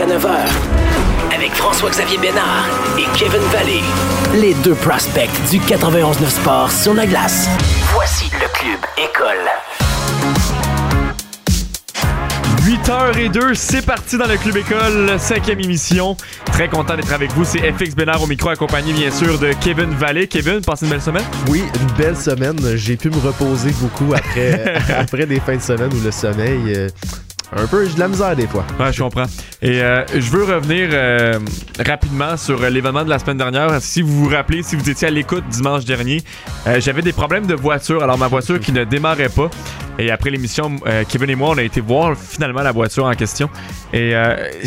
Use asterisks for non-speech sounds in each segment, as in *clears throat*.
jusqu'à 9h. Avec François-Xavier Bénard et Kevin Vallée. Les deux prospects du 91.9 Sport sur la glace. Voici le Club École. 8h02, c'est parti dans le Club École, cinquième émission. Très content d'être avec vous. C'est FX Bénard au micro, accompagné bien sûr de Kevin Vallée. Kevin, passez une belle semaine? Oui, une belle semaine. J'ai pu me reposer beaucoup après, *laughs* après des fins de semaine où le sommeil. euh, un peu, j'ai de la misère des fois. Ouais, je comprends. Et euh, je veux revenir euh, rapidement sur euh, l'événement de la semaine dernière. Si vous vous rappelez, si vous étiez à l'écoute dimanche dernier, euh, j'avais des problèmes de voiture. Alors, ma voiture qui ne démarrait pas. Et après l'émission, Kevin et moi, on a été voir finalement la voiture en question. Et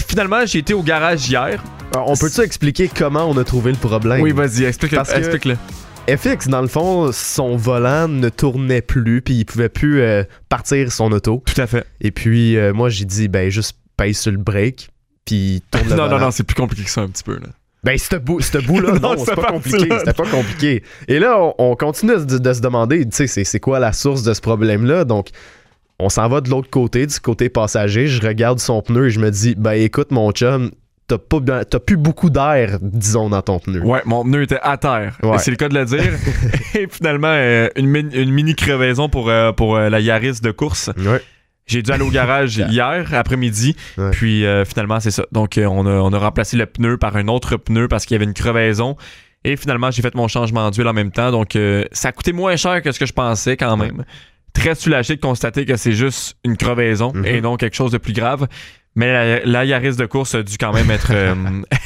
finalement, j'ai été au garage hier. Alors, on peut-tu expliquer comment on a trouvé le problème? Oui, vas-y, explique-le. Parce que- Explique-le. FX, dans le fond, son volant ne tournait plus, puis il pouvait plus euh, partir son auto. Tout à fait. Et puis, euh, moi, j'ai dit, ben, juste paye sur le break, puis tourne le *laughs* Non, non, volant. non, c'est plus compliqué que ça un petit peu. Là. Ben, ce bout, ce bout-là, *laughs* Non, non, c'est pas compliqué. C'était pas compliqué. Et là, on, on continue de, de se demander, tu sais, c'est quoi la source de ce problème-là? Donc, on s'en va de l'autre côté, du côté passager. Je regarde son pneu et je me dis, ben, écoute, mon chum, t'as pas bien- t'as plus beaucoup d'air, disons, dans ton pneu. Ouais, mon pneu était à terre. Ouais. C'est le cas de le dire. *laughs* *laughs* Et finalement, euh, une, min- une mini crevaison pour, euh, pour euh, la Yaris de course. Ouais. J'ai dû aller au garage *laughs* hier après-midi. Ouais. Puis finalement, c'est ça. Donc, on, a, on a remplacé le pneu par un autre pneu parce qu'il y avait une crevaison. Et finalement, j'ai fait mon changement d'huile en même temps. Donc, ça a coûté moins cher que ce que je pensais quand même. Très soulagé de constater que c'est juste une crevaison Mhm. et non quelque chose de plus grave. Mais la, la Yaris de course a dû quand même être, euh,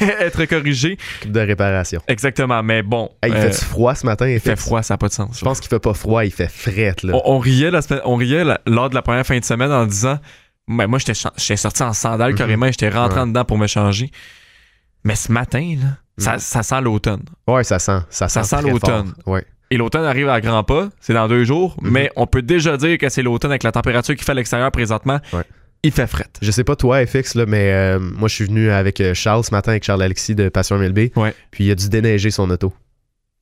*laughs* être corrigée. De réparation. Exactement. Mais bon, Hey, il euh, fait froid ce matin? il fait froid, ça n'a pas de sens. Je pense qu'il fait pas froid, il fait frette, là. On, on riait, la semaine- on riait la- lors de la première fin de semaine en disant ben, Moi, j'étais sorti en sandales Mhm. carrément, j'étais rentré Ouais. dedans pour me changer. Mais ce matin, là, ça, ça sent l'automne. Ouais, ça sent. Ça sent, Ça sent très l'automne. Ouais. Et l'automne arrive à grands pas, c'est dans deux jours, Mhm. mais on peut déjà dire que c'est l'automne avec la température qu'il fait à l'extérieur présentement. Ouais. Il fait fret. Je sais pas toi, FX, là, mais euh, moi, je suis venu avec euh, Charles ce matin, avec Charles-Alexis de Passion MLB. Ouais. Puis il a dû déneiger son auto.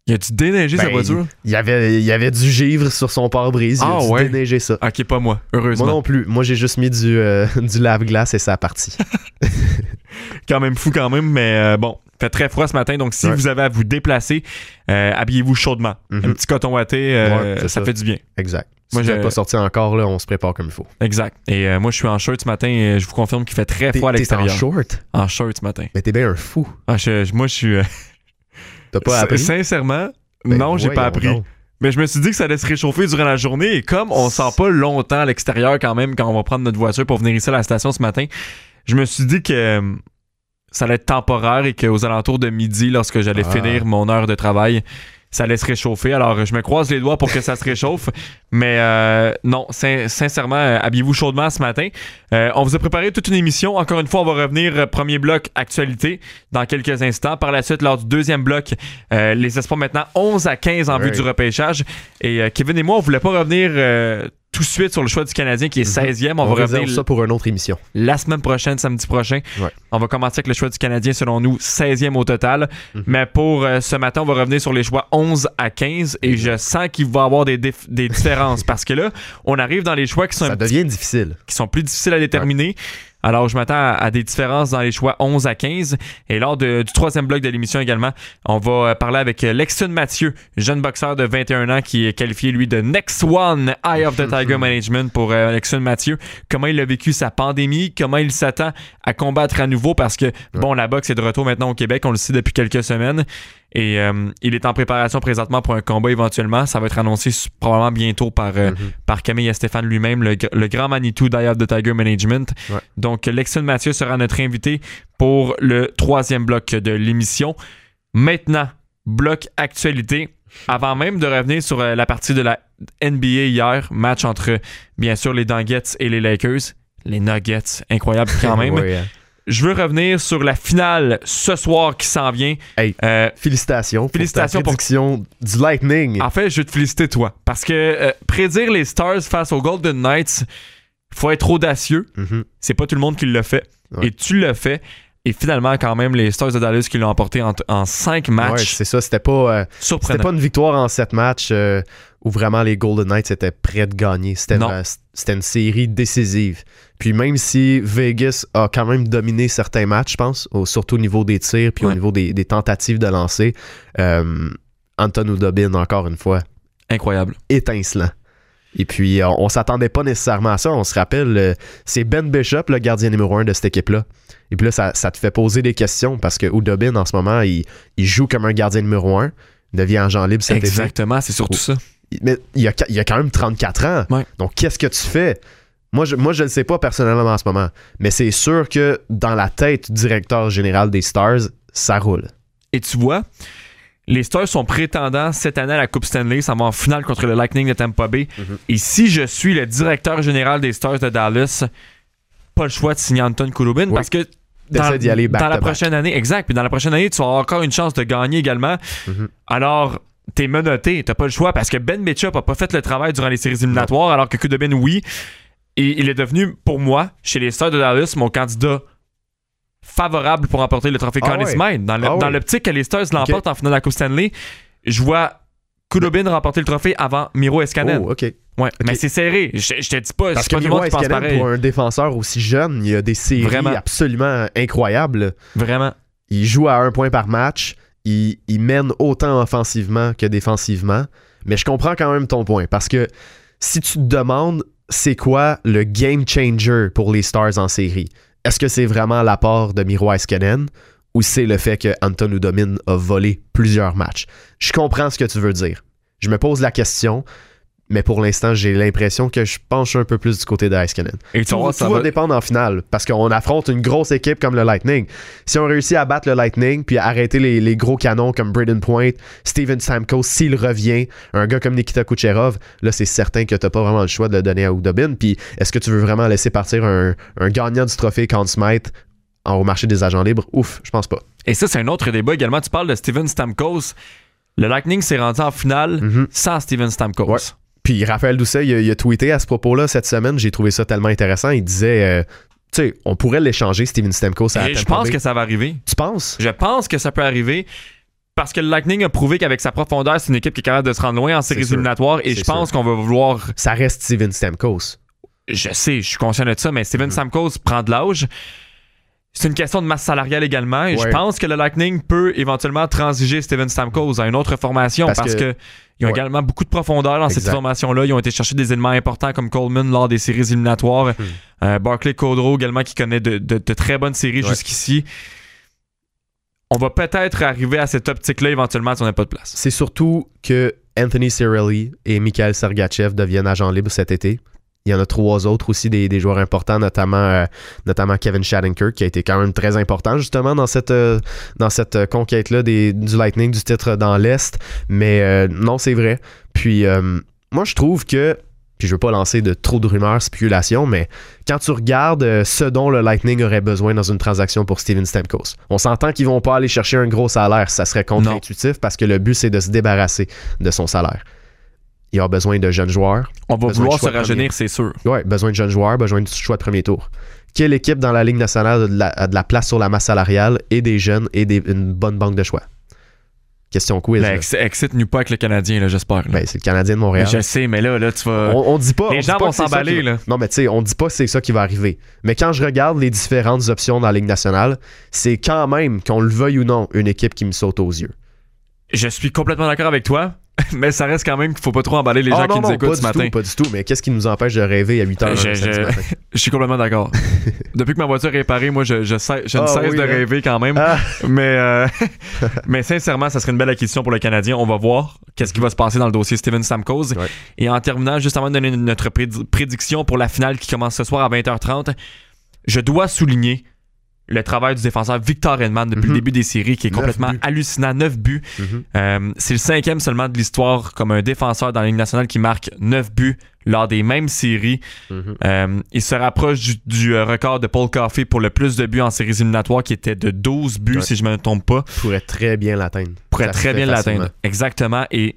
Il a dû déneiger sa Ben, voiture? Il y avait, il y avait du givre sur son pare-brise. Il Ah a dû ouais? déneiger ça. Ok, pas moi, Moi heureusement. non plus. Moi, j'ai juste mis du, euh, *laughs* du lave-glace et ça a parti. *laughs* Quand même fou quand même, mais euh, bon, fait très froid ce matin, donc si Ouais. vous avez à vous déplacer, euh, habillez-vous chaudement. Mhm. Un petit coton watté, Ouais, c'est ça ça. fait du bien. exact. Moi, si tu j'ai- pas sorti encore, là, on se prépare comme il faut. Exact. Et euh, moi, je suis en shirt ce matin et je vous confirme qu'il fait très froid à t'es en l'extérieur. short? En shirt ce matin. Mais t'es bien un fou. Ah, je- je- moi, je suis. euh, *laughs* T'as pas appris? Sincèrement, Ben, non, j'ai pas appris. donc. Mais je me suis dit que ça allait se réchauffer durant la journée et comme on sort pas longtemps à l'extérieur quand même quand on va prendre notre voiture pour venir ici à la station ce matin, je me suis dit que euh, ça allait être temporaire et qu'aux alentours de midi, lorsque j'allais Ah. finir mon heure de travail, ça allait se réchauffer. Alors, je me croise les doigts pour que ça se réchauffe. Mais euh, non, sin- sincèrement, euh, habillez-vous chaudement ce matin. Euh, on vous a préparé toute une émission. Encore une fois, on va revenir euh, premier bloc actualité dans quelques instants. Par la suite, lors du deuxième bloc, euh, les espoirs maintenant 11 à 15 en vue du repêchage. Et euh, Kevin et moi, on voulait pas revenir euh, tout de suite sur le choix du Canadien qui est 16e. On, On, va revenir ça pour une autre émission. la semaine prochaine, samedi prochain. Ouais. On va commencer avec le choix du Canadien, selon nous, 16e au total. Mhm. Mais pour euh, ce matin, on va revenir sur les choix 11 à 15. Et je sens qu'il va y avoir des, des différences. *laughs* parce que là, on arrive dans les choix qui sont, Ça devient difficile. qui sont plus difficiles à déterminer. Alors, je m'attends à, à des différences dans les choix 11 à 15. Et lors de- du troisième bloc de l'émission également, on va euh, parler avec euh, Lexton Mathieu, jeune boxeur de 21 ans qui est qualifié, lui, de Next One Eye of the *laughs* Tiger Management pour euh, Lexton Mathieu. Comment il a vécu sa pandémie, comment il s'attend à combattre à nouveau? Parce que, bon, la boxe est de retour maintenant au Québec, on le sait depuis quelques semaines. Et euh, il est en préparation présentement pour un combat éventuellement. Ça va être annoncé probablement bientôt par, euh, Mhm. par Camille Stéphane lui-même, le, gr- le grand Manitou d'Eye of the Tiger Management. Ouais. Donc, Lexon Mathieu sera notre invité pour le troisième bloc de l'émission. Maintenant, bloc actualité. Avant même de revenir sur euh, la partie de la NBA hier, match entre, bien sûr, les Nuggets et les Lakers. Les Nuggets, incroyable quand *laughs* même. Ouais. Je veux revenir sur la finale ce soir qui s'en vient. Hey. Euh, Félicitations. Félicitations pour ta prédiction du Lightning. en fait, je veux te féliciter, toi. Parce que euh, prédire les Stars face aux Golden Knights, faut être audacieux. Mhm. C'est pas tout le monde qui le fait. Ouais. Et tu le fais. Et finalement, quand même, les Stars de Dallas qui l'ont emporté en, en cinq matchs. Ouais, c'est ça. C'était pas, euh, c'était pas une victoire en sept matchs euh, où vraiment les Golden Knights étaient prêts de gagner. C'était, Non. une, c'était une série décisive. Puis même si Vegas a quand même dominé certains matchs, je pense, au- surtout au niveau des tirs puis au niveau des, des tentatives de lancer, euh, Anton Udobin, encore une fois, Incroyable. étincelant. Et puis, on, on s'attendait pas nécessairement à ça. On se rappelle, euh, c'est Ben Bishop, le gardien numéro un de cette équipe-là. Et puis là, ça, ça te fait poser des questions parce que Udobin, en ce moment, il, il joue comme un gardien numéro un. Devient agent libre cet. Exactement, c'est surtout ça. Mais il a, il a quand même 34 ans. Ouais. Donc, qu'est-ce que tu fais? Moi, je, moi, je le sais pas personnellement en ce moment. Mais c'est sûr que dans la tête du directeur général des Stars, ça roule. Et tu vois, les Stars sont prétendants cette année à la Coupe Stanley. Ça va en finale contre le Lightning de Tampa Bay. Mhm. Et si je suis le directeur général des Stars de Dallas, pas le choix de signer Anton Kulubin Oui. parce que dans, d'y aller back dans la back. prochaine année, exact. Puis dans la prochaine année, tu vas avoir encore une chance de gagner également. Mhm. Alors, t'es menotté, t'as pas le choix parce que Ben Bishop a pas fait le travail durant les séries éliminatoires, alors que Kudobin, oui. Et il est devenu, pour moi, chez les Stars de Dallas, mon candidat favorable pour remporter le trophée Ah Conn ouais. Smythe. Dans le- Ah dans l'optique que les Stars l'emportent en finale de la Coupe Stanley, je vois Kudobin remporter le trophée avant Miro Escanen. Oh. Ouais, mais c'est serré. Je, je te dis pas, Parce que pas le Miro pour un défenseur aussi jeune, il y a des séries Vraiment. absolument incroyables. Vraiment. Il joue à un point par match. Il, il mène autant offensivement que défensivement. Mais je comprends quand même ton point. Parce que si tu te demandes c'est quoi le game changer pour les Stars en série, est-ce que c'est vraiment l'apport de Miro Heiskanen ou c'est le fait que Anton Udomin a volé plusieurs matchs? Je comprends ce que tu veux dire. Je me pose la question, mais pour l'instant, j'ai l'impression que je penche un peu plus du côté de Heiskanen. Et tu Tout, tout ça va va- dépendre en finale parce qu'on affronte une grosse équipe comme le Lightning. Si on réussit à battre le Lightning puis à arrêter les, les gros canons comme Braden Point, Steven Stamkos, s'il revient, un gars comme Nikita Kucherov, là c'est certain que t'as pas vraiment le choix de le donner à Udobin. Puis est-ce que tu veux vraiment laisser partir un, un gagnant du trophée Conn Smythe en- au marché des agents libres? Ouf, je pense pas. Et ça, c'est un autre débat également. Tu parles de Steven Stamkos. Le Lightning s'est rendu en finale Mhm. sans Steven Stamkos. Ouais. Puis Raphaël Doucet, il a, il a tweeté à ce propos-là cette semaine. J'ai trouvé ça tellement intéressant. Il disait, euh, tu sais, on pourrait l'échanger, Steven Et je pense que ça va arriver. Tu penses? Je pense que ça peut arriver parce que le Lightning a prouvé qu'avec sa profondeur, c'est une équipe qui est capable de se rendre loin en séries éliminatoires. Et je pense qu'on va vouloir. Ça reste Steven Stamkos. Je sais, je suis conscient de ça, mais. Steven Stamkos prend de l'âge. C'est une question de masse salariale également. Et je pense que le Lightning peut éventuellement transiger Steven Stamkos à une autre formation Parce parce, que- que. Ils ont Ouais. également beaucoup de profondeur dans cette formation-là. Ils ont été chercher des éléments importants comme Coleman lors des séries éliminatoires. Hmm. Euh, Barclay Codro également qui connaît de, de- de très bonnes séries Ouais. jusqu'ici. On va peut-être arriver à cette optique-là éventuellement si on n'a pas de place. C'est surtout que Anthony Cirelli et Mikhail Sergachev deviennent agents libres cet été. Il y en a trois autres aussi, des, des joueurs importants, notamment, euh, notamment Kevin Shattenkirk, qui a été quand même très important justement dans cette, euh, dans cette euh, conquête-là des- du Lightning, du titre dans l'Est. Mais euh, non, c'est vrai. Puis moi, je trouve que, puis je veux pas lancer de trop de rumeurs, spéculations, mais quand tu regardes ce dont le Lightning aurait besoin dans une transaction pour Steven Stamkos, on s'entend qu'ils vont pas aller chercher un gros salaire. Ça serait contre-intuitif parce que le but, c'est de se débarrasser de son salaire. Il a besoin de jeunes joueurs. On va vouloir se rajeunir, c'est sûr. Ouais, besoin de jeunes joueurs, besoin de choix de premier tour. Quelle équipe dans la Ligue nationale a de la, a de la place sur la masse salariale et des jeunes et des- une bonne banque de choix? Question quiz. Mais ex- excite-nous pas avec le Canadien, là, j'espère. Ben, c'est le Canadien de Mais Montréal. je sais, mais là, là tu vas. On, on dit pas. Les gens pas vont s'emballer, qui va- là. Non, mais tu sais, on dit pas que c'est ça qui va arriver. Mais quand je regarde les différentes options dans la Ligue nationale, c'est quand même, qu'on le veuille ou non, une équipe qui me saute aux yeux. Je suis complètement d'accord avec toi, *laughs* mais ça reste quand même qu'il faut pas trop emballer les Ah gens non, qui nous écoutent pas ce du matin. tout, pas du tout. Mais qu'est-ce qui nous empêche de rêver à 8 heures Je- samedi je- matin? *laughs* Je suis complètement d'accord. *laughs* Depuis que ma voiture est réparée, moi, je, je, sais- je ne Ah cesse oui, de hein? rêver quand même. Ah. Mais, euh, mais sincèrement, ça serait une belle acquisition pour le Canadien. On va voir qu'est-ce qui va se passer dans le dossier Steven Stamkos. Ouais. Et en terminant, juste avant de donner notre prédi- prédiction pour la finale qui commence ce soir à 20h30, je dois souligner le travail du défenseur Victor Edman depuis Mhm. le début des séries qui est complètement buts. hallucinant. 9 buts. Mhm. Euh, c'est le cinquième seulement de l'histoire comme un défenseur dans la Ligue nationale qui marque 9 buts lors des mêmes séries. Mhm. Euh, il se rapproche du, du, euh, record de Paul Coffey pour le plus de buts en séries éliminatoires qui était de 12 buts Ouais. si je ne me trompe pas. pourrait très bien l'atteindre. Pourrait Ça très bien l'atteindre. Exactement. Et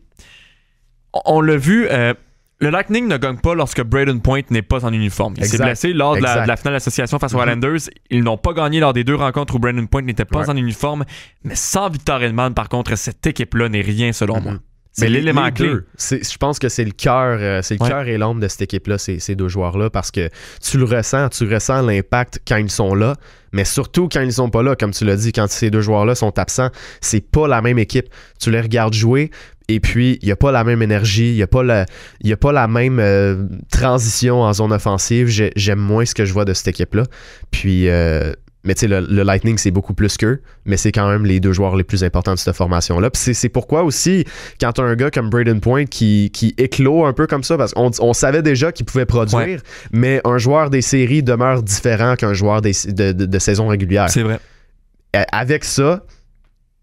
on- on l'a vu, euh, le Lightning ne gagne pas lorsque Braden Point n'est pas en uniforme. Il s'est blessé lors de la, Exact. de la finale d'association face aux Mhm. Islanders. Ils n'ont pas gagné lors des deux rencontres où Braden Point n'était pas Ouais. en uniforme. Mais sans Victor Edman, par contre, cette équipe-là n'est rien selon Mhm. moi. C'est l'élément clé. Je pense que c'est le cœur, euh, c'est le Ouais. cœur et l'ombre de cette équipe-là, ces, ces deux joueurs-là, parce que tu le ressens, tu ressens l'impact quand ils sont là, mais surtout quand ils sont pas là, comme tu l'as dit, quand ces deux joueurs-là sont absents, c'est pas la même équipe. Tu les regardes jouer. Et puis, il n'y a pas la même énergie, il n'y a, pas la- y a pas la même euh, transition en zone offensive. J'ai- J'aime moins ce que je vois de cette équipe-là. Puis, euh, mais tu sais, le, le Lightning, c'est beaucoup plus qu'eux, mais c'est quand même les deux joueurs les plus importants de cette formation-là. Puis c'est- pourquoi aussi, quand tu as un gars comme Braden Point qui, qui éclot un peu comme ça, parce qu'on on savait déjà qu'il pouvait produire, Ouais. mais un joueur des séries demeure différent qu'un joueur des- de, de- de saison régulière. C'est vrai. Avec ça,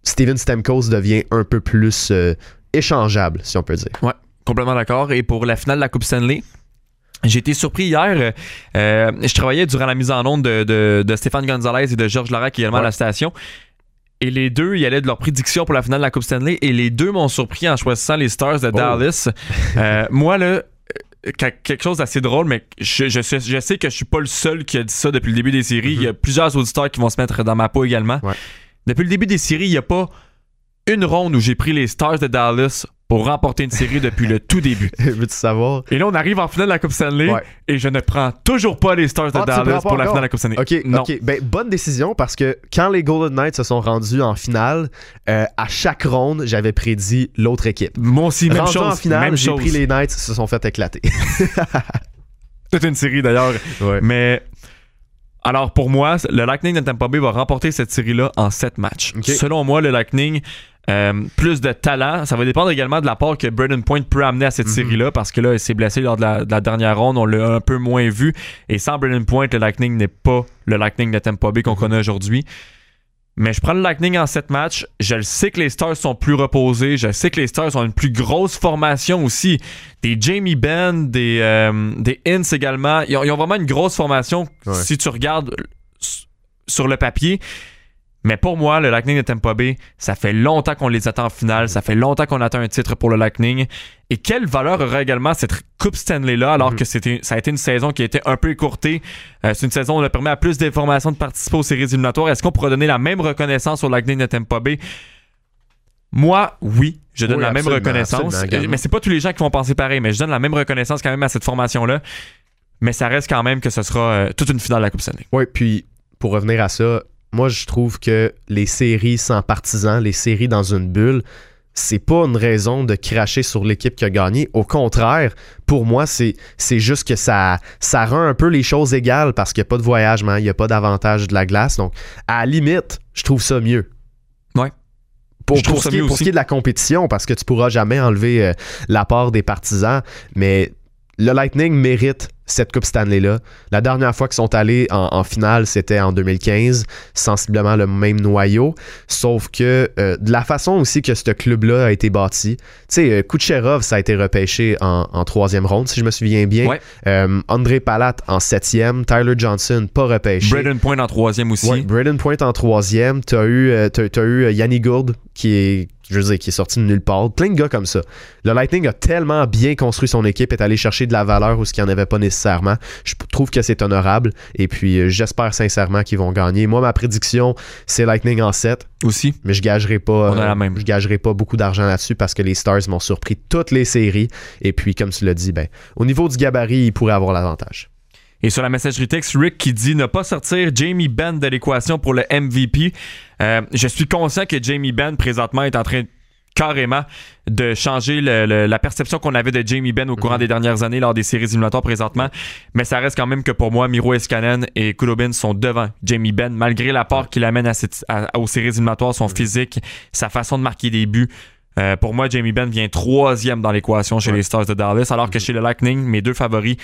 Steven Stamkos devient un peu plus euh, échangeable, si on peut dire. Complètement d'accord. Et pour la finale de la Coupe Stanley, j'ai été surpris hier. euh, je travaillais durant la mise en onde de, de- de Stéphane Gonzalez et de Georges Larac également à Ouais. la station. Et les deux, y allaient de leur prédiction pour la finale de la Coupe Stanley. Et les deux m'ont surpris en choisissant les Stars de Dallas. *laughs* Euh, moi, là, euh, quel- quelque chose d'assez drôle, mais je, je sais, je sais que je suis pas le seul qui a dit ça depuis le début des séries. Il y a plusieurs auditeurs qui vont se mettre dans ma peau également. Ouais. Depuis le début des séries, il n'y a pas une ronde où j'ai pris les Stars de Dallas pour remporter une série depuis le tout début. *laughs* Veux-tu savoir? Et là, on arrive en finale de la Coupe Stanley Ouais. et je ne prends toujours pas les Stars de Ah, Dallas pour la finale de la Coupe Stanley. OK, non. OK. Ben, bonne décision parce que quand les Golden Knights se sont rendus en finale, euh, à chaque ronde, j'avais prédit l'autre équipe. Moi aussi, même Rendu chose. en finale, même j'ai pris les Knights, se sont fait éclater. *laughs* Toute une série d'ailleurs. Ouais. Mais alors pour moi, le Lightning de Tampa Bay va remporter cette série-là en 7 matchs. Selon moi, le Lightning euh, plus de talent. Ça va dépendre également de l'apport que Braden Point peut amener à cette Mhm. série-là parce que là, il s'est blessé lors de la, de la dernière ronde. On l'a un peu moins vu. Et sans Braden Point, le Lightning n'est pas le Lightning de Tampa Bay qu'on Mhm. connaît aujourd'hui. Mais je prends le Lightning en 7 matchs. Je le sais que les Stars sont plus reposés. Je sais que les Stars ont une plus grosse formation aussi. Des Jamie Benn, des, euh, des également. Ils ont, ils ont vraiment une grosse formation Ouais. si tu regardes sur le papier. Mais pour moi, le Lightning de Tampa Bay, ça fait longtemps qu'on les attend en finale. Ça fait longtemps qu'on attend un titre pour le Lightning. Et quelle valeur aura également cette Coupe Stanley-là, alors Mhm. que c'était, ça a été une saison qui a été un peu écourtée? Euh, c'est une saison où on a permis à plus d'informations de participer aux séries éliminatoires. Est-ce qu'on pourrait donner la même reconnaissance au Lightning de Tampa Bay? Moi, oui, je donne Oui, la même reconnaissance. mais c'est pas tous les gens qui vont penser pareil, mais je donne la même reconnaissance quand même à cette formation-là. Mais ça reste quand même que ce sera euh, toute une finale de la Coupe Stanley. Oui, puis pour revenir à ça, moi je trouve que les séries sans partisans, les séries dans une bulle, c'est pas une raison de cracher sur l'équipe qui a gagné. Au contraire, pour moi, c'est, c'est juste que ça, ça rend un peu les choses égales parce qu'il n'y a pas de voyagement, il n'y a pas d'avantage de la glace. Donc, à la limite, je trouve ça mieux. Ouais. Pour, Je trouve pour ça ce qui est- mieux pour ce qui est de la compétition, parce que tu pourras jamais enlever euh, l'apport des partisans, mais le Lightning mérite cette Coupe Stanley-là. La dernière fois qu'ils sont allés en, en finale, c'était en 2015, sensiblement le même noyau. Sauf que euh, de la façon aussi que ce club-là a été bâti, tu sais, euh, Kucherov, ça a été repêché en, en troisième ronde, si je me souviens bien. Ouais. Euh, André Palat en septième. Tyler Johnson, pas repêché. Braden Point en troisième aussi. Ouais, Braden Point en troisième. T'as eu, t'as eu Yanni Gourde qui est, je veux dire, qui est sorti de nulle part. Plein de gars comme ça. Le Lightning a tellement bien construit son équipe, est allé chercher de la valeur où ce qu'il n'y en avait pas nécessairement. Je trouve que c'est honorable. Et puis, euh, j'espère sincèrement qu'ils vont gagner. Moi, ma prédiction, c'est Lightning en 7, Aussi. mais je gagerai pas, On a la euh, même. je gagerai pas beaucoup d'argent là-dessus parce que les Stars m'ont surpris toutes les séries. Et puis, comme tu l'as dit, ben, au niveau du gabarit, ils pourraient avoir l'avantage. Et sur la messagerie texte, Rick qui dit ne pas sortir Jamie Benn de l'équation pour le MVP. Euh, je suis conscient que Jamie Benn présentement est en train carrément de changer le- le- la perception qu'on avait de Jamie Benn au courant Mhm. des dernières années lors des séries éliminatoires présentement. Mais ça reste quand même que pour moi, Miro Escanen et Kudobin sont devant Jamie Benn, malgré l'apport qu'il amène à cette- à- aux séries éliminatoires, son physique, sa façon de marquer des buts. Euh, pour moi, Jamie Benn vient troisième dans l'équation chez Ouais. les Stars de Dallas, alors que chez le Lightning, mes deux favoris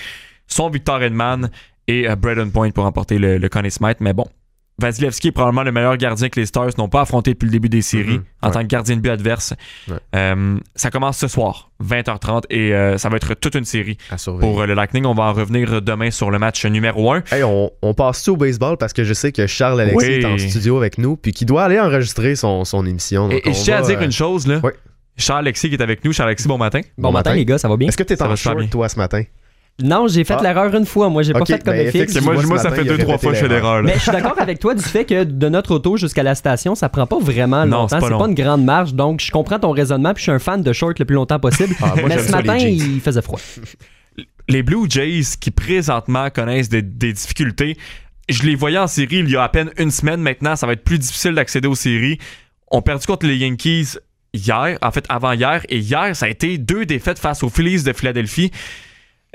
sont Victor Edman et euh, Braden Point pour remporter le, le Conn Smythe. Mais bon, Vasilevski est probablement le meilleur gardien que les Stars n'ont pas affronté depuis le début des séries Mhm. en Ouais. tant que gardien de but adverse. Ouais. Euh, ça commence ce soir, 20h30, et euh, ça va être toute une série pour euh, le Lightning. On va en revenir demain sur le match numéro 1. Hey, on, on passe-tu au baseball? Parce que je sais que Charles Alexis Oui. est en studio avec nous puis qu'il doit aller enregistrer son, son émission. Donc Et, je tiens à dire euh, une chose, là. Ouais. Charles-Alexis qui est avec nous. Charles-Alexis, bon matin. Bon, matin, les gars, ça va bien? Est-ce que tu es Ça en short, bien. toi, ce matin? Non, j'ai fait Ah. l'erreur une fois. Moi, j'ai Ok, pas fait comme ben, FX. moi, moi, ce ça matin, fait deux, trois fois que je fais l'erreur. Mais je suis d'accord avec toi du fait que de notre auto jusqu'à la station, ça prend pas vraiment Non, longtemps. c'est pas long. pas une grande marche. Donc, je comprends ton raisonnement. Puis, je suis un fan de short le plus longtemps possible. Ah, moi, mais ce matin, il faisait froid. les Blue Jays qui présentement connaissent des, des difficultés, je les voyais en série il y a à peine une semaine. Maintenant, ça va être plus difficile d'accéder aux séries. On perdu contre les Yankees hier, en fait avant-hier, et hier, ça a été deux défaites face aux Phillies de Philadelphie.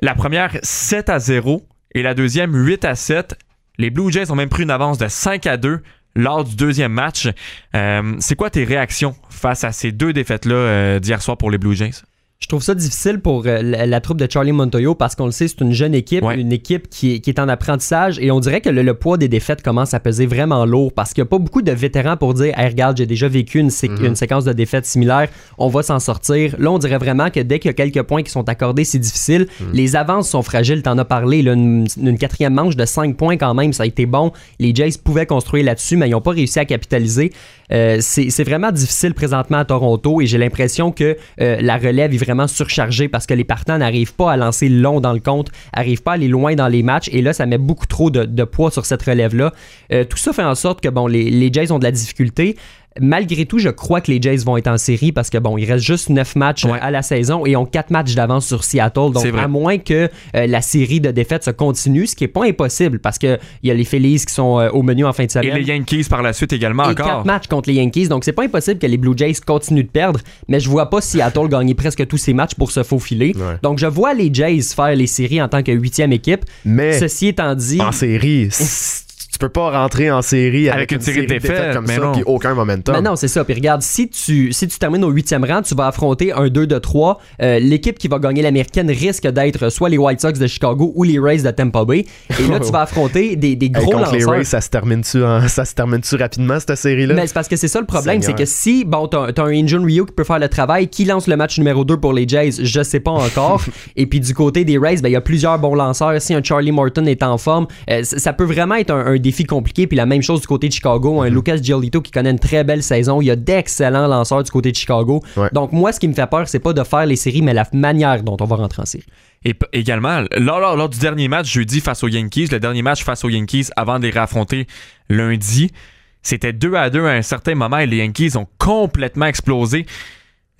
La première, 7 à 0, et la deuxième, 8 à 7. Les Blue Jays ont même pris une avance de 5 à 2 lors du deuxième match. Euh, c'est quoi tes réactions face à ces deux défaites-là euh, d'hier soir pour les Blue Jays? Je trouve ça difficile pour euh, la, la troupe de Charlie Montoyo parce qu'on le sait, c'est une jeune équipe, Ouais. une équipe qui est, qui est en apprentissage et on dirait que le, le poids des défaites commence à peser vraiment lourd parce qu'il n'y a pas beaucoup de vétérans pour dire Hey, regarde, j'ai déjà vécu une, sé- une séquence de défaites similaires, on va s'en sortir. Là, on dirait vraiment que dès qu'il y a quelques points qui sont accordés, c'est difficile. Les avances sont fragiles, t'en as parlé. Là, une, une quatrième manche de 5 points quand même, ça a été bon. Les Jays pouvaient construire là-dessus, mais ils n'ont pas réussi à capitaliser. Euh, c'est c'est vraiment difficile présentement à Toronto et j'ai l'impression que euh, la relève est vraiment surchargée parce que les partants n'arrivent pas à lancer long dans le compte, n'arrivent pas à aller loin dans les matchs et là, ça met beaucoup trop de, de poids sur cette relève-là. Euh, tout ça fait en sorte que bon, les, les Jays ont de la difficulté. Malgré tout, je crois que les Jays vont être en série parce que bon, il reste juste 9 matchs Ouais. à la saison et ont 4 matchs d'avance sur Seattle. Donc, à moins que euh, la série de défaites se continue, ce qui est pas impossible parce que il y a les Phillies qui sont euh, au menu en fin de Et semaine les Yankees par la suite également et encore. quatre matchs contre les Yankees. Donc, c'est pas impossible que les Blue Jays continuent de perdre, mais je vois pas Seattle gagner presque tous ses matchs pour se faufiler. Ouais. Donc, je vois les Jays faire les séries en tant que huitième équipe. Mais Ceci étant dit, en série, *laughs* tu peux pas rentrer en série avec, Avec une série de défaites, comme mais ça, puis aucun momentum. Ben non, c'est ça. Puis regarde, si tu, si tu termines au huitième rang, tu vas affronter un 2 de 3. Euh, L'équipe qui va gagner l'américaine risque d'être soit les White Sox de Chicago ou les Rays de Tampa Bay. Et là, tu vas *laughs* affronter des, des Hey, gros contre les lanceurs. Rays, ça se termine-tu en- *laughs* ça se termine-tu rapidement, cette série-là? Mais c'est parce que c'est ça le problème, c'est que si, bon, t'as un Injun Rio qui peut faire le travail, qui lance le match numéro 2 pour les Jays, je sais pas encore. *laughs* Et puis du côté des Rays, ben, il y a plusieurs bons lanceurs. Si un Charlie Morton est en forme, euh, ça peut vraiment être un, un défi compliqué. Puis la même chose du côté de Chicago, un Lucas Giolito qui connaît une très belle saison. Il y a d'excellents lanceurs du côté de Chicago. Ouais. Donc moi, ce qui me fait peur, c'est pas de faire les séries, mais la manière dont on va rentrer en série. Et également, lors, lors- lors du dernier match jeudi face aux Yankees, le dernier match face aux Yankees avant de les réaffronter lundi, c'était 2 à 2 à un certain moment et les Yankees ont complètement explosé.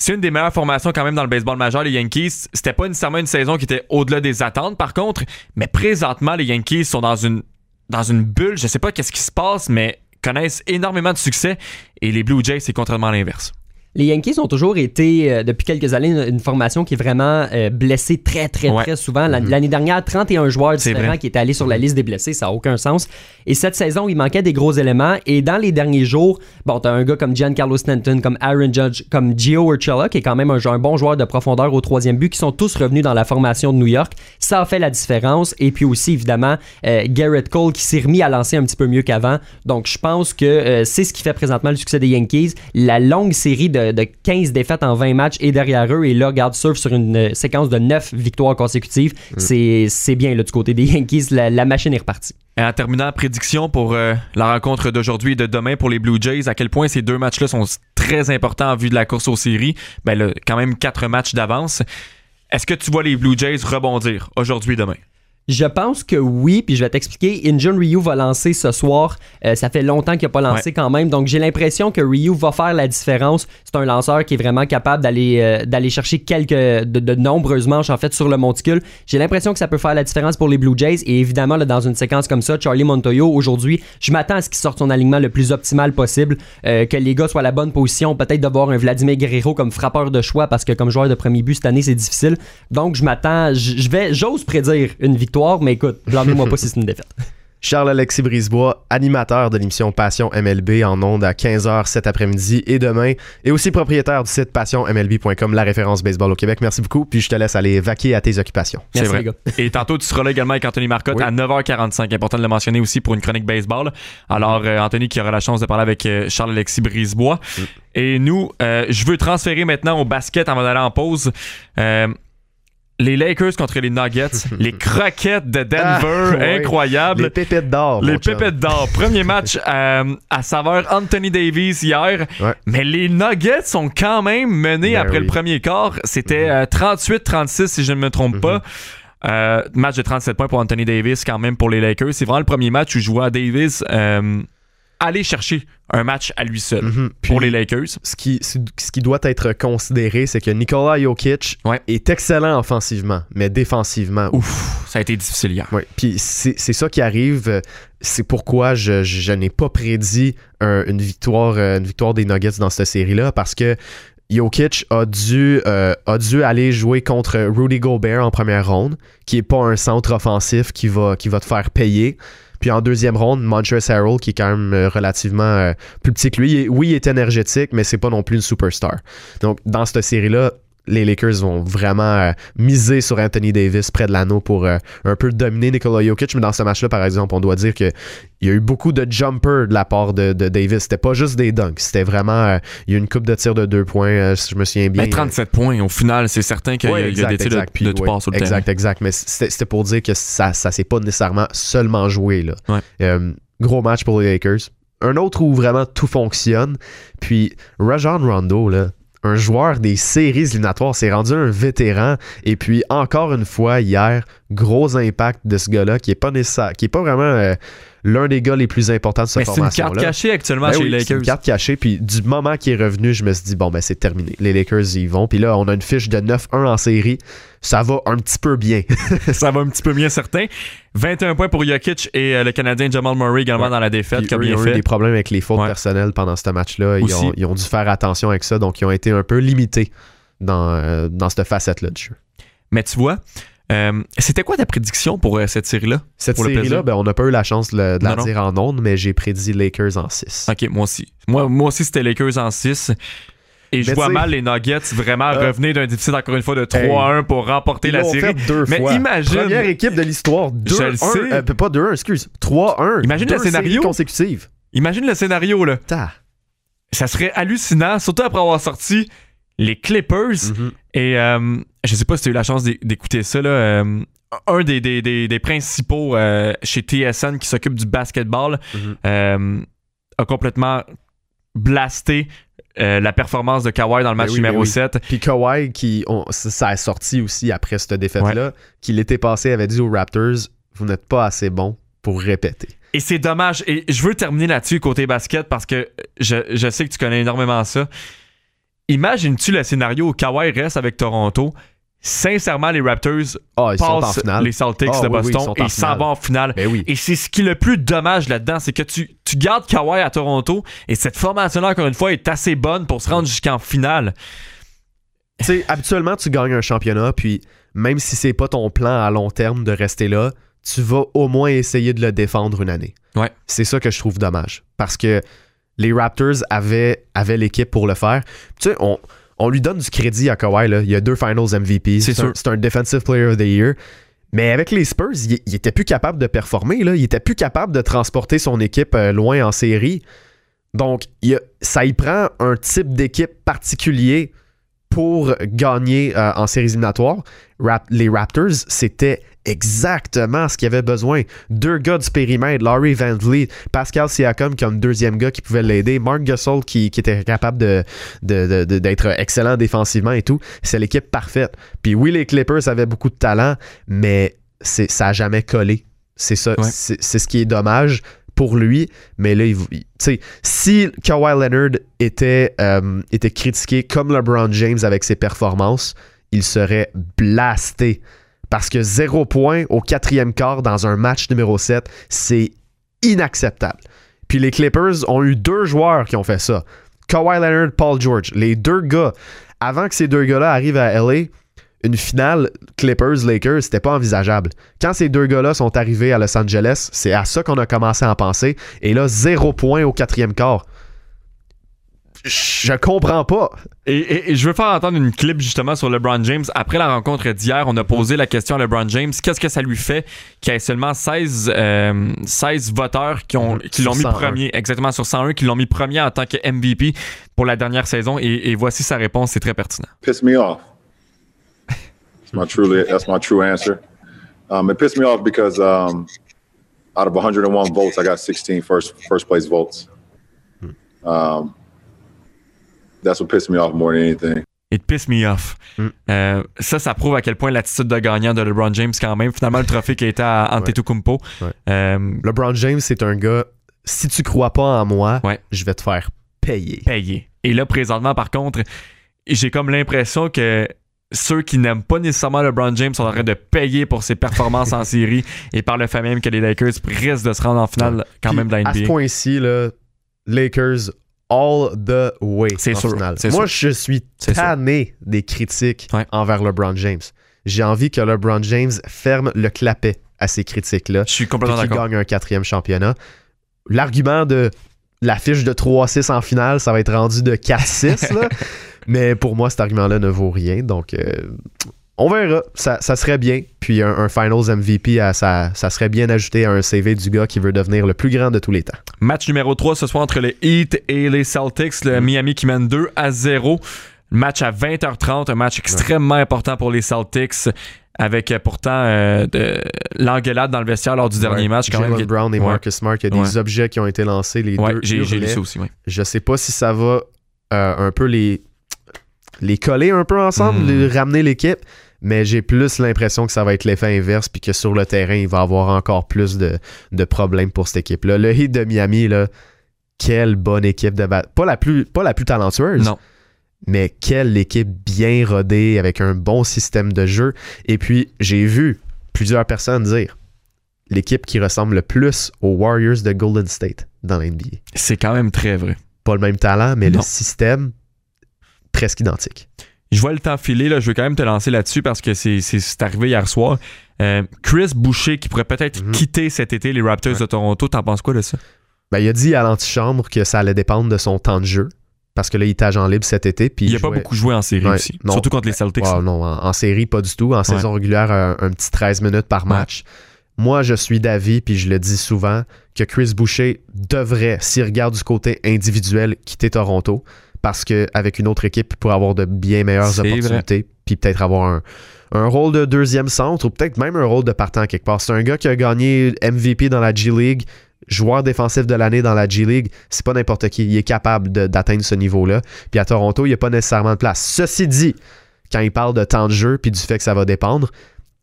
C'est une des meilleures formations quand même dans le baseball majeur, les Yankees. C'était pas nécessairement une saison qui était au-delà des attentes, par contre, mais présentement, les Yankees sont dans une, dans une bulle. Je sais pas qu'est-ce qui se passe, mais connaissent énormément de succès et les Blue Jays, c'est contrairement à l'inverse. Les Yankees ont toujours été, euh, depuis quelques années, une, une formation qui est vraiment euh, blessée très, très, Ouais. très souvent. L'an- L'année dernière, 31 joueurs différents vrai. qui étaient allés sur la liste des blessés, ça n'a aucun sens. Et cette saison, il manquait des gros éléments. Et dans les derniers jours, bon, t'as un gars comme Giancarlo Stanton, comme Aaron Judge, comme Gio Urshela, qui est quand même un, un bon joueur de profondeur au troisième but, qui sont tous revenus dans la formation de New York. Ça a fait la différence. Et puis aussi, évidemment, euh, Garrett Cole qui s'est remis à lancer un petit peu mieux qu'avant. Donc, je pense que c'est ce qui fait présentement le succès des Yankees. La longue série de, de 15 défaites en 20 matchs est derrière eux. Et là, regarde, surf sur une euh, séquence de 9 victoires consécutives. C'est c'est bien là, du côté des Yankees. La, la machine est repartie. Et en terminant, prédiction pour euh, la rencontre d'aujourd'hui et de demain pour les Blue Jays, à quel point ces deux matchs-là sont très importants en vue de la course aux séries? Ben là, quand même quatre matchs d'avance. Est-ce que tu vois les Blue Jays rebondir aujourd'hui et demain? Je pense que oui, puis je vais t'expliquer. Injun Ryu va lancer ce soir. Euh, ça fait longtemps qu'il n'a pas lancé Ouais. quand même, donc j'ai l'impression que Ryu va faire la différence. C'est un lanceur qui est vraiment capable d'aller euh, d'aller chercher quelques de, de nombreuses manches en fait sur le monticule. J'ai l'impression que ça peut faire la différence pour les Blue Jays et évidemment là, dans une séquence comme ça, Charlie Montoyo aujourd'hui, je m'attends à ce qu'il sorte son alignement le plus optimal possible, euh, que les gars soient à la bonne position, peut-être de voir un Vladimir Guerrero comme frappeur de choix parce que comme joueur de premier but cette année c'est difficile. Donc je m'attends, je je vais, j'ose prédire une victoire, mais écoute, blâmez-moi pas *laughs* si c'est une défaite. Charles-Alexis Brisebois, animateur de l'émission Passion MLB en ondes à 15h cet après-midi et demain, et aussi propriétaire du site passionmlb.com, la référence baseball au Québec. Merci beaucoup, puis je te laisse aller vaquer à tes occupations. C'est Merci vrai. les gars. Et tantôt, tu seras là également avec Anthony Marcotte Oui. à 9h45. Important de le mentionner aussi pour une chronique baseball. Alors, euh, Anthony qui aura la chance de parler avec euh, Charles-Alexis Brisebois. Et nous, euh, je veux transférer maintenant au basket avant d'aller en pause. Euh, les Lakers contre les Nuggets, *laughs* les croquettes de Denver, Ah, incroyable. Les pépettes d'or. Les pépettes d'or. Premier match *laughs* euh, à saveur Anthony Davis hier. Ouais. Mais les Nuggets sont quand même menés Ben après oui. le premier quart. C'était euh, 38-36 si je ne me trompe Mhm. pas. Euh, match de 37 points pour Anthony Davis quand même pour les Lakers. C'est vraiment le premier match où je vois Davis euh, aller chercher un match à lui seul Mhm. pour Puis- les Lakers. ce qui, ce qui doit être considéré, c'est que Nikola Jokic Ouais. est excellent offensivement, mais défensivement. Ouf, ça a été difficile hier. Ouais. Puis c'est ça qui arrive. C'est pourquoi je, je- je n'ai pas prédit un- une, victoire, euh, une victoire des Nuggets dans cette série-là, parce que Jokic a dû, euh, a dû aller jouer contre Rudy Gobert en première ronde, qui est pas un centre offensif qui va, qui va te faire payer. Puis en deuxième ronde, Montrezl Harrell, qui est quand même euh, relativement euh, plus petit que lui. Oui, il est énergétique, mais c'est pas non plus une superstar. Donc, dans cette série-là, les Lakers vont vraiment euh, miser sur Anthony Davis près de l'anneau pour euh, un peu dominer Nikola Jokic. Mais dans ce match-là, par exemple, on doit dire qu'il y a eu beaucoup de jumpers de la part de, de Davis. C'était pas juste des dunks. C'était vraiment. euh, il y a eu une coupe de tir de deux points, si je me souviens bien. Mais 37 points, au final, c'est certain qu'il y a, Ouais, il y a exact, des tirs de- exact. Puis, de, tout ouais, part sur le exact, terrain. exact. Mais c'était c'était pour dire que ça, ça s'est pas nécessairement seulement joué. Là. Ouais. Euh, gros match pour les Lakers. Un autre où vraiment tout fonctionne. Puis Rajon Rondo, là, un joueur des séries éliminatoires, s'est rendu un vétéran. Et puis encore une fois, hier, gros impact de ce gars-là qui est pas qui pas vraiment euh, l'un des gars les plus importants de cette Mais c'est une formation-là. carte cachée actuellement Ben chez oui, les c'est une Lakers. carte cachée. Puis du moment qu'il est revenu, je me suis dit, bon, ben c'est terminé. Les Lakers y vont. Puis là, on a une fiche de 9-1 en série. Ça va un petit peu bien. *laughs* ça va un petit peu mieux certain. 21 points pour Jokic et euh, le Canadien Jamal Murray également Ouais. dans la défaite, Puis eux, bien ils ont eu des problèmes avec les fautes Ouais. personnelles pendant ce match-là. Ils ont, ils ont dû faire attention avec ça. Donc, ils ont été un peu limités dans, euh, dans cette facette-là du jeu. Mais tu vois, euh, c'était quoi ta prédiction pour euh, cette série-là? Cette série-là, ben, on n'a pas eu la chance de, la Non, non. dire en ondes, mais j'ai prédit Lakers en 6. Ok, moi aussi. Moi, moi aussi, c'était Lakers en 6. Et je vois mal les Nuggets vraiment Euh, revenir d'un déficit encore une fois de 3-1 pour remporter la série. deux Mais fois. imagine- Première équipe de l'histoire. 2-1. le sais. euh, pas 2-1, excuse. 3-1. Imagine le scénario. séries consécutives. Imagine le scénario, là. Ta. Ça serait hallucinant, surtout après avoir sorti les Clippers. Mhm. Et euh, je sais pas si tu as eu la chance d'é- d'écouter ça, là. euh, un des, des, des, des principaux euh, chez TSN qui s'occupe du basketball Mhm. euh, a complètement blasté euh, la performance de Kawhi dans le Ben match oui, numéro ben oui. 7. Puis Kawhi, qui, on- ça a sorti aussi après cette défaite-là, qui l'été passé avait dit aux Raptors Vous n'êtes pas assez bon pour répéter. Et c'est dommage. Et je veux terminer là-dessus côté basket parce que je, je sais que tu connais énormément ça. Imagines-tu le scénario où Kawhi reste avec Toronto? Sincèrement, les Raptors Ah, ils sont en passent finale. les Celtics Ah, de oui, oui, ils Boston et s'en vont en finale. Ben oui. Et c'est ce qui est le plus dommage là-dedans, c'est que tu, tu gardes Kawhi à Toronto et cette formation-là, encore une fois, est assez bonne pour se rendre jusqu'en finale. Tu sais, habituellement, tu gagnes un championnat, puis même si c'est pas ton plan à long terme de rester là, tu vas au moins essayer de le défendre une année. Ouais. C'est ça que je trouve dommage. Parce que les Raptors avaient, avaient l'équipe pour le faire. Tu sais, on, on lui donne du crédit à Kawhi. Là. Il y a deux Finals MVP. C'est un- un Defensive Player of the Year. Mais avec les Spurs, il, il était plus capable de performer. Là. Il était plus capable de transporter son équipe euh, loin en série. Donc, il y a- ça y prend un type d'équipe particulier pour gagner euh, en séries éliminatoires. Rap- les Raptors, c'était exactement ce qu'ils avaient besoin. Deux gars du périmètre, Laurie Van Vliet, Pascal Siakam comme deuxième gars qui pouvait l'aider, Mark Gasol qui, qui était capable de, de- de- de- d'être excellent défensivement et tout. C'est l'équipe parfaite. Puis oui, les Clippers avaient beaucoup de talent, mais ça n'a jamais collé. C'est ça. Ouais. C'est ce qui est dommage pour lui. Mais là, il- sais, si Kawhi Leonard était, euh, était critiqué comme LeBron James avec ses performances, il serait blasté. Parce que zéro point au quatrième quart dans un match numéro 7, c'est inacceptable. Puis les Clippers ont eu deux joueurs qui ont fait ça. Kawhi Leonard, Paul George. Les deux gars, avant que ces deux gars-là arrivent à LA, une finale Clippers-Lakers, c'était pas envisageable. Quand ces deux gars-là sont arrivés à Los Angeles, c'est à ça qu'on a commencé à en penser. Et là, zéro point au quatrième quart. Je comprends pas. Et, et- et je veux faire entendre une clip justement sur LeBron James. Après la rencontre d'hier, on a posé la question à LeBron James qu'est-ce que ça lui fait qu'il y ait seulement 16, euh, 16 voteurs qui, ont, qui l'ont mis 101. premier, exactement sur 101, qui l'ont mis premier en tant que MVP pour la dernière saison. Et, et voici sa réponse, c'est très pertinent. Piss me off. That's my truly that's my true answer. Um, it pissed me off because um, out of 101 votes, I got 16 first first place votes. Um, that's what pissed me off more than anything. It piss me off. Mm. Euh, ça, ça prouve à quel point l'attitude de gagnant de LeBron James, quand même. Finalement, le trophée qui été à Antetokounmpo. Ouais. Euh, LeBron James, c'est un gars, si tu crois pas en moi, Ouais. je vais te faire payer. payé. Et là, présentement, par contre, j'ai comme l'impression que ceux qui n'aiment pas nécessairement LeBron James sont en train de payer pour ses performances en *laughs* série et par le fait même que les Lakers risquent de se rendre en finale quand Puis, même de la À ce point-ci, là, Lakers all the way. C'est en sûr, finale. c'est Moi, sûr. je suis tanné des critiques Ouais. envers LeBron James. J'ai envie que LeBron James ferme le clapet à ces critiques-là. Je suis complètement qu'il d'accord. gagne un quatrième championnat. L'argument de la fiche de 3-6 en finale, ça va être rendu de 4-6. là. *laughs* Mais pour moi, cet argument-là ne vaut rien. Donc, euh, on verra. Ça, ça serait bien. Puis un, un Finals MVP, à, ça, ça serait bien ajouté à un CV du gars qui veut devenir le plus grand de tous les temps. Match numéro 3 ce soir entre les Heat et les Celtics. Mm. Le Miami qui mène 2 à 0. Match à 20h30, un match extrêmement important pour les Celtics. Avec euh, pourtant euh, de- l'engueulade dans le vestiaire lors du dernier Ouais. match. Quand même, Brown et Ouais. Marcus Smart, il y a des objets qui ont été lancés, les deux. j'ai lu ça aussi. Je sais pas si ça va euh, un peu les, les coller un peu ensemble, Hmm. les- ramener l'équipe, mais j'ai plus l'impression que ça va être l'effet inverse, puis que sur le terrain, il va y avoir encore plus de, de problèmes pour cette équipe-là. Le Heat de Miami, là, quelle bonne équipe de ba- pas la plus Pas la plus talentueuse, Non. mais quelle équipe bien rodée, avec un bon système de jeu. Et puis, j'ai vu plusieurs personnes dire l'équipe qui ressemble le plus aux Warriors de Golden State dans l'NBA C'est quand même très vrai. pas le même talent, mais Non. le système presque identique. Je vois le temps filer, là. je veux quand même te lancer là-dessus parce que c'est, c'est, c'est arrivé hier soir. Euh, Chris Boucher qui pourrait peut-être Mhm. quitter cet été les Raptors Ouais. de Toronto, t'en penses quoi de ça? Ben, il a dit à l'antichambre que ça allait dépendre de son temps de jeu. Parce que là, il est agent libre cet été. Puis Il a jouait- pas beaucoup joué en série Ouais, aussi, non. surtout contre les Celtics. Ah, non, en, en série, pas du tout. En saison régulière, un, un petit 13 minutes par match. Moi, je suis d'avis, puis je le dis souvent, que Chris Boucher devrait, s'il regarde du côté individuel, quitter Toronto. Parce qu'avec une autre équipe, il pourrait avoir de bien meilleures opportunités. Puis peut-être avoir un, un rôle de deuxième centre ou peut-être même un rôle de partant quelque part. C'est un gars qui a gagné MVP dans la G League, joueur défensif de l'année dans la G League. C'est pas n'importe qui. Il est capable d'atteindre ce niveau-là. Puis à Toronto, il n'y a pas nécessairement de place. Ceci dit, quand il parle de temps de jeu puis du fait que ça va dépendre,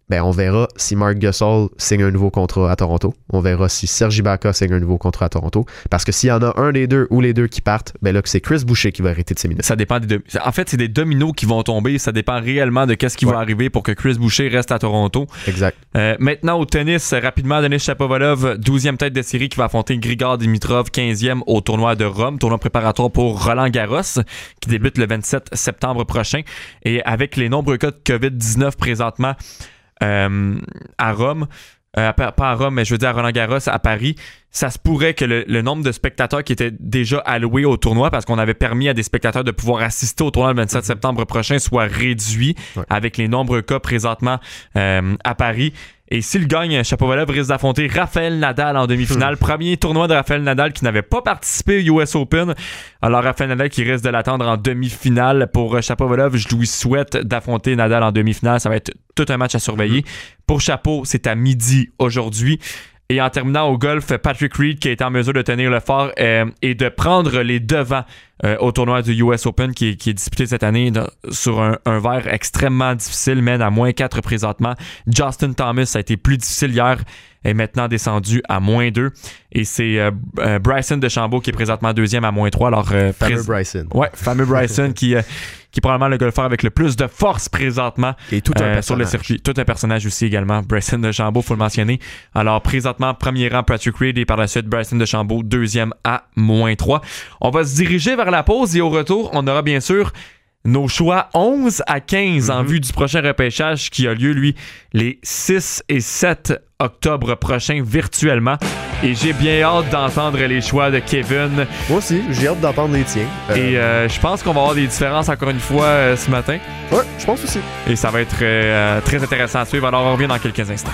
ben on verra si Mark Gasol signe un nouveau contrat à Toronto. On verra si Sergi Ibaka signe un nouveau contrat à Toronto. Parce que s'il y en a un des deux ou les deux qui partent, ben là que c'est Chris Boucher qui va arrêter de ses minutes. Ça dépend des deux. En fait, c'est des dominos qui vont tomber. Ça dépend réellement de qu'est-ce qui Ouais. va arriver pour que Chris Boucher reste à Toronto. Exact. Euh, maintenant, au tennis, rapidement, Denis Shapovalov, 12e tête de série qui va affronter Grigor Dimitrov, 15e au tournoi de Rome, tournoi préparatoire pour Roland Garros, qui débute le 27 septembre prochain. Et avec les nombreux cas de COVID-19 présentement à Rome, euh, pas à Rome, mais je veux dire à Roland Garros, à Paris, ça se pourrait que le, le nombre de spectateurs qui étaient déjà alloués au tournoi, parce qu'on avait permis à des spectateurs de pouvoir assister au tournoi le 27 septembre prochain, soit réduit Ouais. avec les nombreux cas présentement euh, à Paris. Et s'il gagne, Chapovalov risque d'affronter Raphaël Nadal en demi-finale. Premier tournoi de Raphaël Nadal qui n'avait pas participé au US Open. Alors Raphaël Nadal qui risque de l'attendre en demi-finale. Pour euh, Chapovalov, je lui souhaite d'affronter Nadal en demi-finale. Ça va être tout un match à surveiller. Pour Chapeau, c'est à midi aujourd'hui. Et en terminant au golf, Patrick Reed qui a été en mesure de tenir le fort euh, et de prendre les devants euh, au tournoi du US Open qui, est- qui est disputé cette année dans- sur un, un verre extrêmement difficile, mène à moins 4 présentement. Justin Thomas a été plus difficile hier, est maintenant descendu à moins 2. Et c'est euh, euh, Bryson DeChambeau qui est présentement deuxième à moins 3. Alors, euh, Fameux Bryson. Ouais, fameux Bryson *laughs* qui, euh, qui est probablement le golfeur avec le plus de force présentement Et tout un euh, sur le personnage. circuit. Tout un personnage aussi également. Bryson DeChambeau, faut le mentionner. Alors, présentement, premier rang Patrick Reed et par la suite Bryson DeChambeau, deuxième à moins 3. On va se diriger vers la pause et au retour, on aura bien sûr nos choix 11 à 15 en Mhm. vue du prochain repêchage qui a lieu, lui, les 6 et 7 octobre prochains virtuellement. Et j'ai bien hâte d'entendre les choix de Kevin. Moi aussi, j'ai hâte d'entendre les tiens. Euh, Et euh, je pense qu'on va avoir des différences encore une fois euh, ce matin. ouais, je pense aussi. Et ça va être euh, très intéressant à suivre. Alors, on revient dans quelques instants.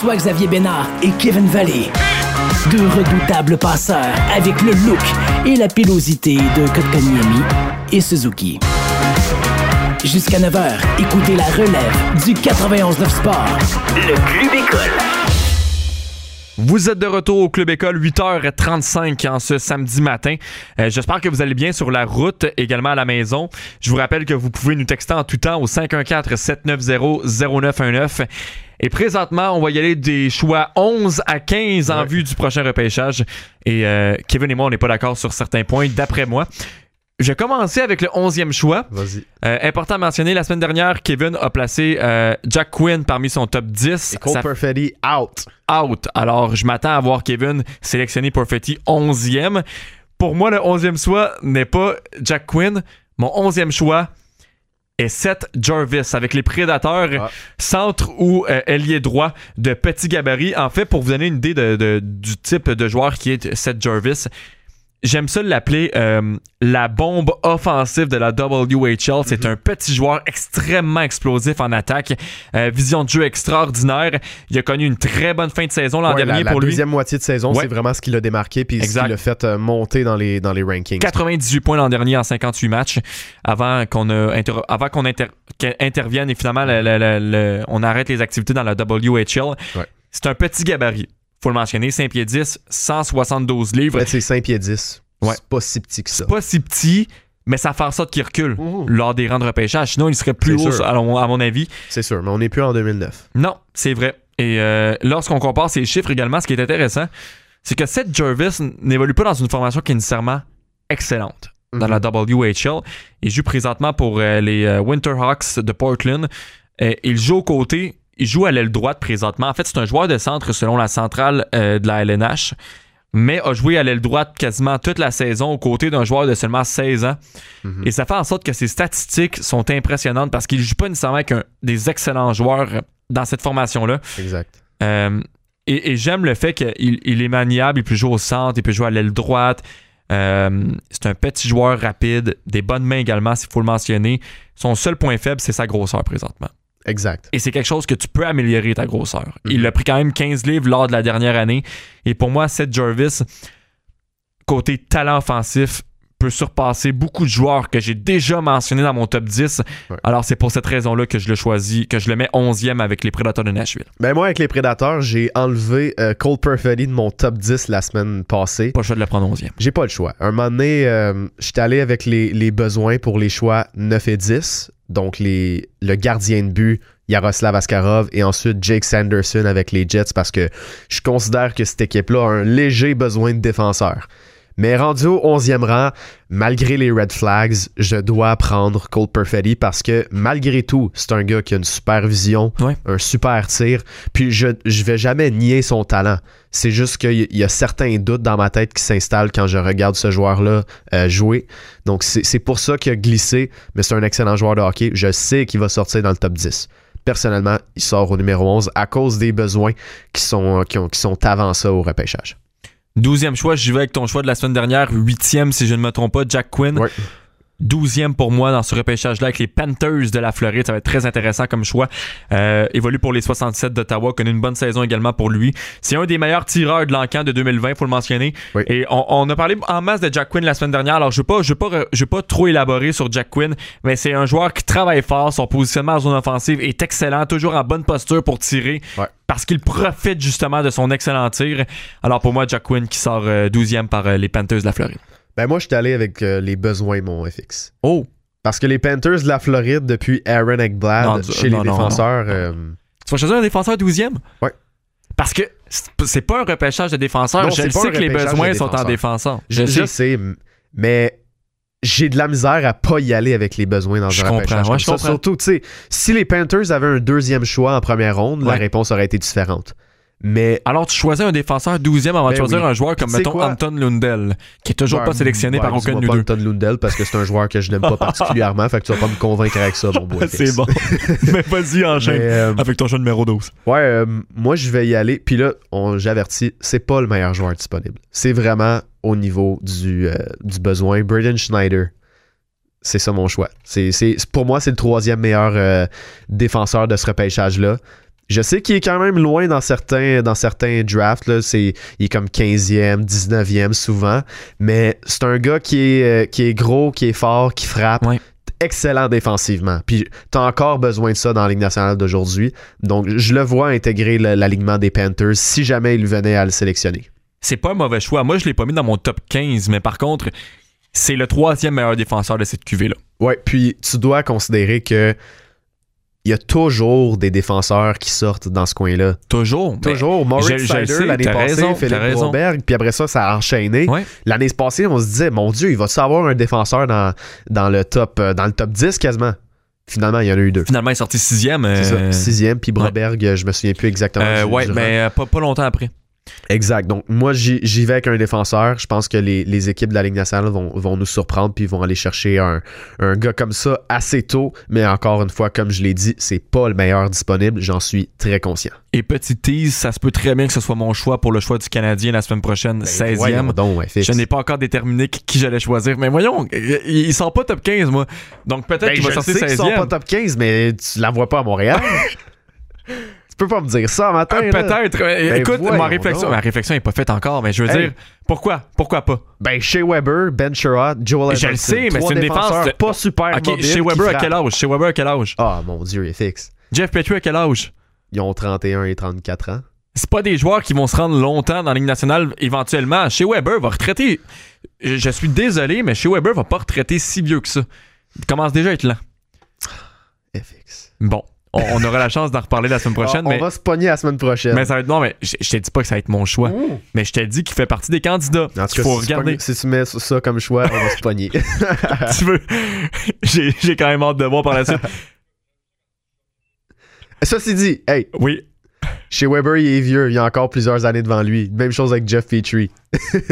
François-Xavier Bénard et Kevin Vallée. Deux redoutables passeurs avec le look et la pilosité de Kotkaniemi et Suzuki. Jusqu'à 9h, écoutez la relève du 91.9 Sport. Le Club École. Vous êtes de retour au Club École, 8h35 en ce samedi matin. Euh, J'espère que vous allez bien sur la route, également à la maison. Je vous rappelle que vous pouvez nous texter en tout temps au 514-790-0919. Et présentement, on va y aller des choix 11 à 15 en Ouais. vue du prochain repêchage. Et euh, Kevin et moi, on n'est pas d'accord sur certains points, d'après moi. Je vais commencer avec le 11e choix. Vas-y. Euh, important à mentionner, la semaine dernière, Kevin a placé euh, Jack Quinn parmi son top 10. Et Cole Ça Perfetti out. out. Alors, je m'attends à voir Kevin sélectionner Perfetti 11e. Pour moi, le 11e choix n'est pas Jack Quinn. Mon 11e choix est Seth Jarvis avec les Prédateurs, Ah. centre ou euh, ailier droit de petit gabarit. En fait, pour vous donner une idée de- de- du type de joueur qui est Seth Jarvis, J'aime ça l'appeler euh, la bombe offensive de la WHL. C'est un petit joueur extrêmement explosif en attaque. Euh, vision de jeu extraordinaire. Il a connu une très bonne fin de saison l'an Ouais, dernier la, la pour lui. deuxième moitié de saison, Ouais. c'est vraiment ce qui l'a démarqué puis ce Exact. qui l'a fait euh, monter dans les, dans les rankings. 98 points l'an dernier en 58 matchs avant qu'on avant qu'on inter- intervienne et finalement le- le- le- le- on arrête les activités dans la WHL. Ouais. C'est un petit gabarit. Faut le mentionner, 5 pieds 10, 172 livres. En fait, c'est 5 pieds 10. Ouais. C'est pas si petit que ça. C'est pas si petit, mais ça fait en sorte qu'il recule lors des rangs de repêchage. Sinon, il serait plus haut, sûr. à mon, avis. C'est sûr, mais on n'est plus en 2009. Non, c'est vrai. Et euh, lorsqu'on compare ces chiffres également, ce qui est intéressant, c'est que Seth Jervis n'évolue pas dans une formation qui est nécessairement excellente dans la WHL. Il joue présentement pour euh, les euh, Winterhawks de Portland. Il joue aux côtés, il joue à l'aile droite présentement. En fait, c'est un joueur de centre selon la centrale euh, de la LNH, mais a joué à l'aile droite quasiment toute la saison aux côtés d'un joueur de seulement 16 ans. Mhm. Et ça fait en sorte que ses statistiques sont impressionnantes parce qu'il joue pas nécessairement avec un- des excellents joueurs dans cette formation-là. Exact. Euh, et et j'aime le fait qu'il il est maniable, il peut jouer au centre, il peut jouer à l'aile droite. Euh, c'est un petit joueur rapide, des bonnes mains également, s'il faut le mentionner. Son seul point faible, c'est sa grosseur présentement. Exact. Et c'est quelque chose que tu peux améliorer ta grosseur. Il Mhm. a pris quand même 15 livres lors de la dernière année. Et pour moi, Seth Jarvis, côté talent offensif, peut surpasser beaucoup de joueurs que j'ai déjà mentionnés dans mon top 10. Ouais. Alors c'est pour cette raison-là que je le choisis, que je le mets 11e avec les Prédateurs de Nashville. Ben moi, avec les Prédateurs, j'ai enlevé euh, Cole Perfetti de mon top 10 la semaine passée. Pas le choix de le prendre 11e. J'ai pas le choix. Un moment donné, euh, j'étais allé avec les, les besoins pour les choix 9 et 10. Donc, les, le gardien de but, Yaroslav Askarov, et ensuite Jake Sanderson avec les Jets parce que je considère que cette équipe-là a un léger besoin de défenseur. Mais rendu au 11e rang, malgré les red flags, je dois prendre Cole Perfetti parce que malgré tout, c'est un gars qui a une super vision, Ouais. un super tir. Puis je, je vais jamais nier son talent. C'est juste qu'il y- a certains doutes dans ma tête qui s'installent quand je regarde ce joueur-là euh, jouer. Donc c'est c'est pour ça qu'il a glissé, mais c'est un excellent joueur de hockey. Je sais qu'il va sortir dans le top 10. Personnellement, il sort au numéro 11 à cause des besoins qui sont, qui ont- qui sont avant ça au repêchage. 12e choix, j'y vais avec ton choix de la semaine dernière. 8e, si je ne me trompe pas, Jack Quinn. 12e pour moi dans ce repêchage-là avec les Panthers de la Floride. Ça va être très intéressant comme choix. Euh, évolue pour les 67 d'Ottawa, connaît une bonne saison également pour lui. C'est un des meilleurs tireurs de l'encan de 2020, faut le mentionner. Oui. Et on, on a parlé en masse de Jack Quinn la semaine dernière. Alors, je ne vais, pas- je vais pas je pas trop élaborer sur Jack Quinn, mais c'est un joueur qui travaille fort. Son positionnement en zone offensive est excellent, toujours en bonne posture pour tirer. Ouais. Parce qu'il profite justement de son excellent tir. Alors pour moi, Jack Quinn qui sort euh, 12e par euh, les Panthers de la Floride. Ben moi, je suis allé avec euh, les besoins, mon FX. Oh! Parce que les Panthers de la Floride, depuis Aaron Ekblad, Non, du- chez non, les non, défenseurs, euh, Tu vas choisir un défenseur 12e? Ouais. Parce que c'est- c'est pas un repêchage de défenseurs. Non, je c'est le pas sais un que les repêchage besoins sont en défenseurs. défenseur. je, je sais, m- mais j'ai de la misère à pas y aller avec les besoins dans Je un comprends, repêchage ouais, comme je ça. comprends. Surtout, tu sais, si les Panthers avaient un deuxième choix en première ronde, la Ouais. réponse aurait été différente. Mais Alors, tu choisis un défenseur 12e avant de Ben choisir oui. un joueur comme, mettons? Anton Lundell, qui est toujours pas sélectionné par aucun de nous deux. Anton Lundell parce que c'est un joueur que je n'aime pas *laughs* particulièrement, fait que tu vas pas me convaincre avec ça, mon *laughs* FX. C'est bon. *laughs* Mais vas-y, enchaîne. Euh, Avec ton choix numéro 12. Ouais, euh, moi je vais y aller. Puis là, j'avertis, c'est pas le meilleur joueur disponible. C'est vraiment au niveau du, euh, du besoin. Braden Schneider, c'est ça mon choix. C'est, pour moi, c'est le troisième meilleur défenseur de ce repêchage-là. Je sais qu'il est quand même loin dans certains, dans certains drafts. Là. Il est comme 15e, 19e souvent. Mais c'est un gars qui est, euh, qui est gros, qui est fort, qui frappe. Ouais. Excellent défensivement. Puis t'as encore besoin de ça dans la Ligue nationale d'aujourd'hui. Donc je le vois intégrer l'alignement des Panthers si jamais il venait à le sélectionner. C'est pas un mauvais choix. Moi, je l'ai pas mis dans mon top 15, mais par contre, c'est le troisième meilleur défenseur de cette QV-là. Ouais, puis tu dois considérer que il y a toujours des défenseurs qui sortent dans ce coin-là. Toujours. Toujours. Seider sais, l'année passée, raison, Philippe. Broberg, puis après ça, ça a enchaîné. Ouais. L'année passée, on se disait, mon Dieu, il va savoir un défenseur dans, dans, le top, euh, dans le top 10 quasiment? Finalement, il y en a eu deux. Finalement, il est sorti sixième. C'est ça. euh, Sixième, puis Broberg, euh, je me souviens plus exactement. euh, ouais, mais euh, pas, pas longtemps après. Exact. Donc, moi, j'y vais avec un défenseur. Je pense que les, les équipes de la Ligue nationale vont, vont nous surprendre puis vont aller chercher un, un gars comme ça assez tôt. Mais encore une fois, comme je l'ai dit, c'est pas le meilleur disponible. J'en suis très conscient. Et petit tease, ça se peut très bien que ce soit mon choix pour le choix du Canadien la semaine prochaine, 16e. Ben, Voyons donc, ouais, fixe. Je n'ai pas encore déterminé qui j'allais choisir. Mais voyons, il, il sort pas top 15, moi. Donc peut-être Ben, qu'il va sortir sais qu'ils 16e. sont pas top 15, mais tu la vois pas à Montréal. *laughs* tu peux pas me dire ça matin. Euh, là. Peut-être. Euh, Ben, Écoute, ma réflexion, donc. ma réflexion n'est pas faite encore, mais je veux Hey. dire, pourquoi? Pourquoi pas? Ben, chez Weber, Ben Sherrod, Joel Je le Edmondson. sais, mais c'est une défense de- pas super Ok, mobiles chez Weber à quel âge? Chez Weber à quel âge? Ah, mon Dieu, il est fixe. Jeff Petrie à quel âge? Ils ont 31 et 34 ans. C'est pas des joueurs qui vont se rendre longtemps dans la Ligue nationale éventuellement. Chez Weber va retraiter. Je je suis désolé, mais chez Weber va pas retraiter si vieux que ça. Il commence déjà à être lent. FX. Bon, on, on aura la chance d'en reparler la semaine prochaine, on mais, va se pogner la semaine prochaine. mais ça va être non, mais je, je te dis pas que ça va être mon choix. Mais je te dis qu'il fait partie des candidats. En tout Il cas, faut si, tu regarder. pognes- si tu mets ça comme choix, on va se pogner. *laughs* tu veux. J'ai j'ai quand même hâte de voir par la suite. Ceci dit, hey, Oui. chez Weber, il est vieux. Il y a encore plusieurs années devant lui. Même chose avec Jeff Petrie.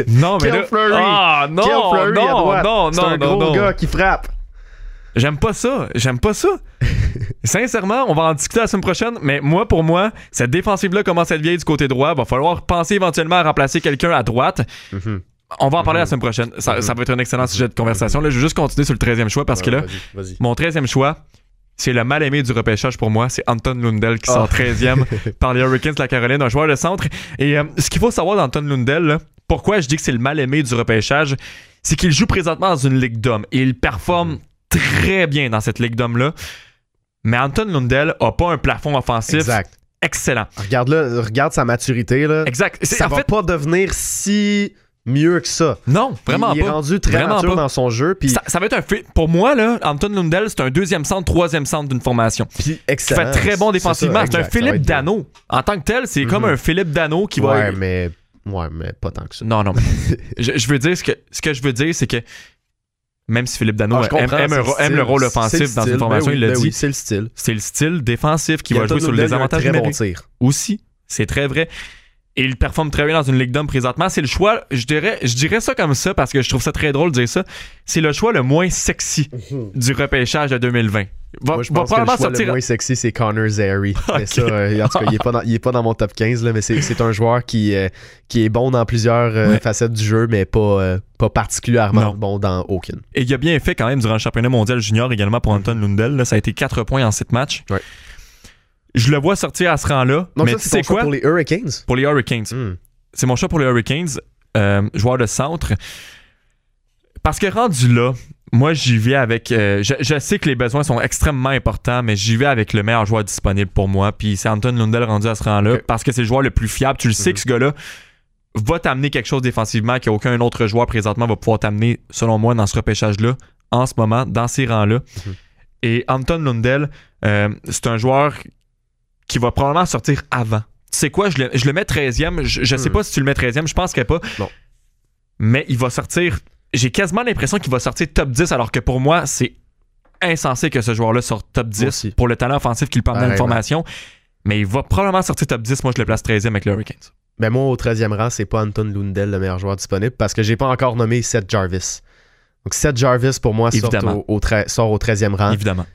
Non, mais Quel là. Fleury. Ah, non, Fleury non, droite. non, C'est non, un non, gros non. gars qui frappe. J'aime pas ça. J'aime pas ça. *laughs* Sincèrement, on va en discuter la semaine prochaine, mais moi, pour moi, cette défensive-là commence à être vieille du côté droit. Va falloir penser éventuellement à remplacer quelqu'un à droite. Mhm. On va en parler la semaine prochaine. Ça, ça va être un excellent sujet de conversation. Là, je vais juste continuer sur le 13e choix parce que là, mon 13e choix, c'est le mal aimé du repêchage pour moi. C'est Anton Lundell qui Ah. sort 13e *laughs* par les Hurricanes de la Caroline, un joueur de centre. Et euh, ce qu'il faut savoir d'Anton Lundell, là, pourquoi je dis que c'est le mal aimé du repêchage, c'est qu'il joue présentement dans une ligue d'hommes et il performe très bien dans cette ligue d'hommes-là. Mais Anton Lundell a pas un plafond offensif Exact. excellent. Regarde là, regarde sa maturité là. Exact. Ça en va fait, pas devenir si mieux que ça. non, vraiment il, il pas. est rendu très Vraiment mature pas. dans son jeu, puis Ça, ça va être un fi- Pour moi, là, Anton Lundell, c'est un deuxième centre, troisième centre d'une formation. puis excellent. fait très bon défensivement. C'est un Philippe être. Dano. En tant que tel, c'est comme Mhm. un Philippe Dano qui va. Ouais, mais ouais, mais pas tant que ça. Non, non. mais *laughs* je, je veux dire, ce que, ce que je veux dire, c'est que même si Philippe Dano Ah, aime, le aime rôle offensif dans une formation, Ben oui, il l'a ben dit. oui, c'est le style. C'est le style défensif qui va jouer sur le désavantage très bon tir. Aussi, c'est très vrai. Et il performe très bien dans une ligue d'hommes présentement. C'est le choix, je dirais, je dirais ça comme ça parce que je trouve ça très drôle de dire ça. C'est le choix le moins sexy du repêchage de 2020. Va, Moi, je va pense que le choix sortir. le moins sexy, c'est Connor Zary. *laughs* Mais ça, euh, en tout cas, il est, pas dans, pas mon top 15, là, mais c'est un joueur qui, euh, qui est bon dans plusieurs euh, Ouais. facettes du jeu, mais pas, euh, pas particulièrement Non. bon dans aucune. Et il a bien fait quand même durant le championnat mondial junior également pour Anton Lundell. là. ça a été 4 points en 7 matchs. Ouais. Je le vois sortir à ce rang-là. Mais c'est quoi? pour les Hurricanes? Pour les Hurricanes. Hmm. C'est mon choix pour les Hurricanes. joueur de centre. Parce que rendu là, moi j'y vais avec. euh, je, je sais que les besoins sont extrêmement importants, mais j'y vais avec le meilleur joueur disponible pour moi. Puis c'est Anton Lundell rendu à ce rang-là parce que c'est le joueur le plus fiable. Tu le sais Mhm. que ce gars-là va t'amener quelque chose défensivement qu'aucun autre joueur présentement va pouvoir t'amener, selon moi, dans ce repêchage-là, en ce moment, dans ces rangs-là. Mhm. Et Anton Lundell, euh, c'est un joueur qui va probablement sortir avant. Tu sais quoi, je le, je le mets 13e. Je, je sais Hmm. pas si tu le mets 13e, je pense que pas. Non. Mais il va sortir. J'ai quasiment l'impression qu'il va sortir top 10, alors que pour moi, c'est insensé que ce joueur-là sorte top 10 aussi. pour le talent offensif qu'il amener à une formation. Mais il va probablement sortir top 10. Moi, je le place 13e avec les Hurricanes. Ben moi, au 13e rang, c'est pas Anton Lundell, le meilleur joueur disponible, parce que j'ai pas encore nommé Seth Jarvis. Donc Seth Jarvis, pour moi, sort au, au sort au 13e rang. Évidemment.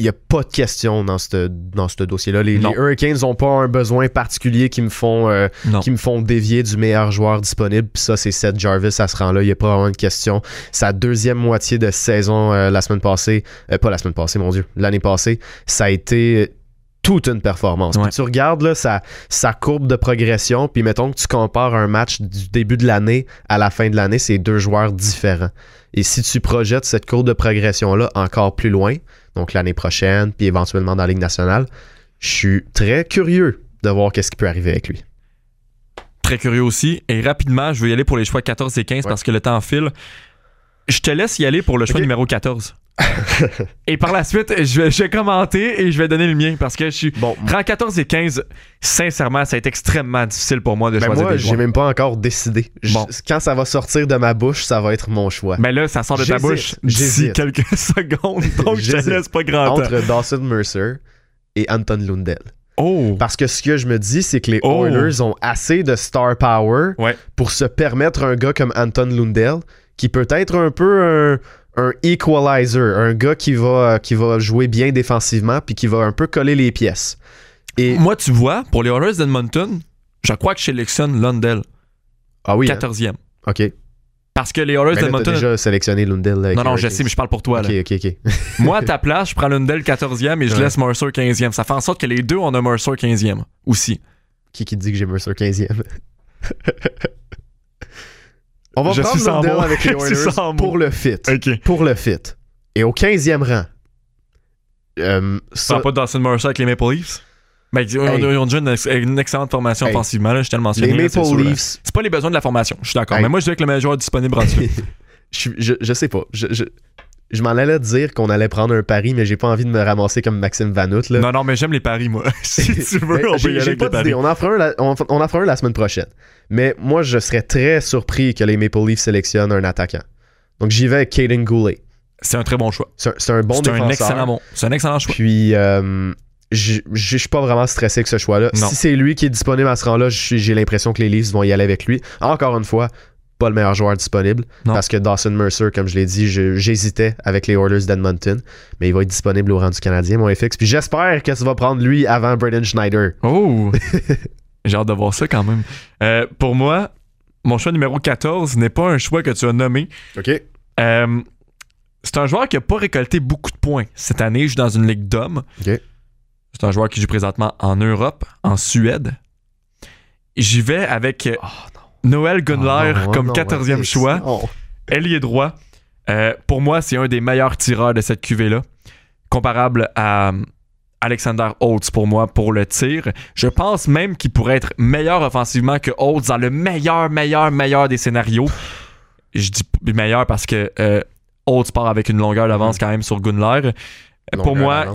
Il n'y a pas de question dans ce dans dossier-là. Les, Hurricanes n'ont pas un besoin particulier qui me font euh, qui me font dévier du meilleur joueur disponible. Puis ça, c'est Seth Jarvis à ce rang-là. Il n'y a pas vraiment de question. Sa deuxième moitié de saison euh, la semaine passée, euh, pas la semaine passée, mon Dieu, l'année passée, ça a été toute une performance. Ouais. Puis tu regardes là, sa, sa courbe de progression, puis mettons que tu compares un match du début de l'année à la fin de l'année, c'est deux joueurs différents. Et si tu projettes cette courbe de progression-là encore plus loin, donc l'année prochaine, puis éventuellement dans la Ligue nationale, je suis très curieux de voir qu'est-ce qui peut arriver avec lui. Très curieux aussi. Et rapidement, je vais y aller pour les choix 14 et 15 Ouais. parce que le temps file. Je te laisse y aller pour le choix numéro 14. *laughs* et par la suite, je vais, je vais commenter et je vais donner le mien parce que je suis. Bon, Rang 14 et 15, sincèrement, ça a été extrêmement difficile pour moi de ben choisir moi, j'ai même pas encore décidé. Je- Bon. Quand ça va sortir de ma bouche, ça va être mon choix. Mais là, ça sort de ta bouche d'ici quelques *laughs* secondes, *laughs* donc je te laisse pas grand temps. Entre Dawson Mercer et Anton Lundell. Oh! Parce que ce que je me dis, c'est que les Oh. Oilers ont assez de star power Ouais. pour se permettre un gars comme Anton Lundell, qui peut être un peu un, un equalizer, un gars qui va, qui va jouer bien défensivement puis qui va un peu coller les pièces. Et Moi, tu vois, pour les Oilers d'Edmonton, je crois que je sélectionne Lundell, ah oui, hein? 14e. ok. Parce que les t'as d'Edmonton. déjà sélectionné Lundell. là, avec Non, non, je sais, mais je parle pour toi. là. Ok, ok, ok. *laughs* Moi, à ta place, je prends Lundell 14e et je Ouais. laisse Mercer 15e. Ça fait en sorte que les deux, on a Mercer 15e aussi. qui qui dit que j'ai Mercer 15e *laughs* On va Je prendre suis sans Lundell mots. avec les *laughs* Oilers sans mots. pour le fit. Pour le fit. Et au 15e rang, euh, Tu ça, prends pas Dawson Mercer avec les Maple Leafs? Ben, ils ont, Hey. ils ont déjà une, ex- une excellente formation Hey. offensivement, là, je te le mentionne. les Maple là. Leafs, C'est pas les besoins de la formation, je suis d'accord. Hey. Mais moi, je dirais que le meilleur joueur disponible en dessous. *laughs* je, je, je sais pas. Je, je, je m'en allais dire qu'on allait prendre un pari, mais j'ai pas envie de me ramasser comme Maxime Vanout. Là. Non, non, mais j'aime les paris, moi. *laughs* si tu veux, on peut y aller avec pas paris. On en fera un la, on, on en fera un la semaine prochaine. Mais moi, je serais très surpris que les Maple Leafs sélectionnent un attaquant. Donc j'y vais avec Caden Goulet. C'est un très bon choix. C'est un, bon C'est un défenseur. excellent bon. C'est un excellent choix. Puis, euh, je suis pas vraiment stressé avec ce choix-là. Si c'est lui qui est disponible à ce rang-là, j'ai l'impression que les Leafs vont y aller avec lui. Encore une fois, pas le meilleur joueur disponible. Non. Parce que Dawson Mercer, comme je l'ai dit, j'hésitais avec les Oilers d'Edmonton. Mais il va être disponible au rang du Canadien, mon FX. Puis j'espère que ça va prendre lui avant Braden Schneider. Oh! *laughs* J'ai hâte de voir ça quand même. Euh, pour moi, mon choix numéro 14 n'est pas un choix que tu as nommé. OK. Euh, c'est un joueur qui n'a pas récolté beaucoup de points cette année. Je suis dans une ligue d'hommes. C'est un joueur qui joue présentement en Europe, en Suède. J'y vais avec euh, Noël Gunler Oh non, comme non, 14e FX. choix. Oh. Ailier droit. Euh, pour moi, c'est un des meilleurs tireurs de cette cuvée-là. Comparable à euh, Alexander Holtz pour moi pour le tir. Je pense même qu'il pourrait être meilleur offensivement que Holtz dans le meilleur, meilleur, meilleur des scénarios. Je dis meilleur parce que euh, Holtz part avec une longueur d'avance quand même sur Gunler. Euh, pour moi,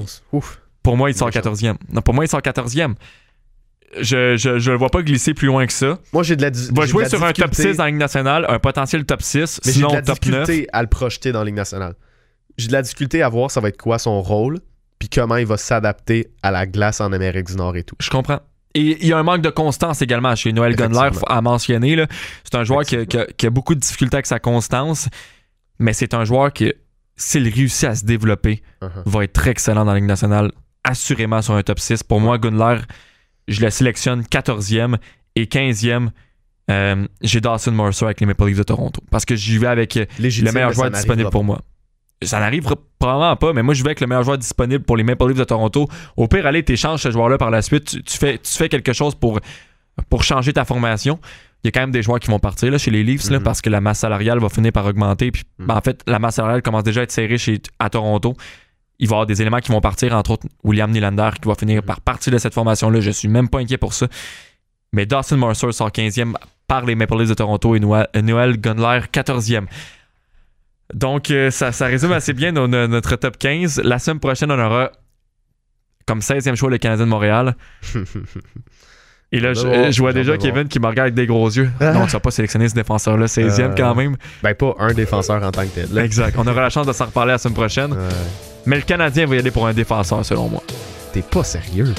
pour il sort Méchant. 14e. Non, pour moi, il sort 14e. Je, je, je le vois pas glisser plus loin que ça. Moi, j'ai de la di- Il va j'ai de jouer la sur un top difficulté- 6 dans la Ligue nationale, un potentiel top 6, Mais j'ai de sinon la top 9. difficulté à le projeter dans la Ligue nationale. J'ai de la difficulté à voir ça va être quoi son rôle, puis comment il va s'adapter à la glace en Amérique du Nord et tout. Je comprends. Et il y a un manque de constance également chez Noël Gunler à mentionner. C'est un joueur qui a, qui a- qui a beaucoup de difficultés avec sa constance, mais c'est un joueur qui, s'il réussit à se développer, Uh-huh. va être très excellent dans la Ligue nationale, assurément sur un top 6. Pour moi, Gunler, je le sélectionne 14e et 15e. euh, j'ai Dawson Mercer avec les Maple Leafs de Toronto. Parce que j'y vais avec euh, Légitime, le meilleur joueur disponible pour moi. Ça n'arrivera probablement pas, mais moi je vais avec le meilleur joueur disponible pour les Maple Leafs de Toronto. Au pire, allez, t'échanges ce joueur-là par la suite. Tu, tu fais, tu fais quelque chose pour, pour changer ta formation. Il y a quand même des joueurs qui vont partir là, chez les Leafs là, Mhm. parce que la masse salariale va finir par augmenter. Puis, Mhm. ben, en fait, la masse salariale commence déjà à être serrée chez, à Toronto. Il va y avoir des éléments qui vont partir, entre autres William Nylander qui va finir Mhm. par partir de cette formation-là. Je suis même pas inquiet pour ça. Mais Dawson Mercer sort 15e par les Maple Leafs de Toronto et Noël, Noël Gunler 14e. Donc, euh, ça, ça résume assez bien notre top 15. La semaine prochaine, on aura comme 16e choix le Canadien de Montréal. Et là, je, vois déjà Kevin qui me regarde avec des gros yeux. Ah. Donc, tu vas pas sélectionner ce défenseur-là, 16e Euh, quand même. ben, pas un défenseur en tant que tel. Exact. On aura la chance de s'en reparler la semaine prochaine. Mais le Canadien va y aller pour un défenseur, selon moi. T'es pas sérieux.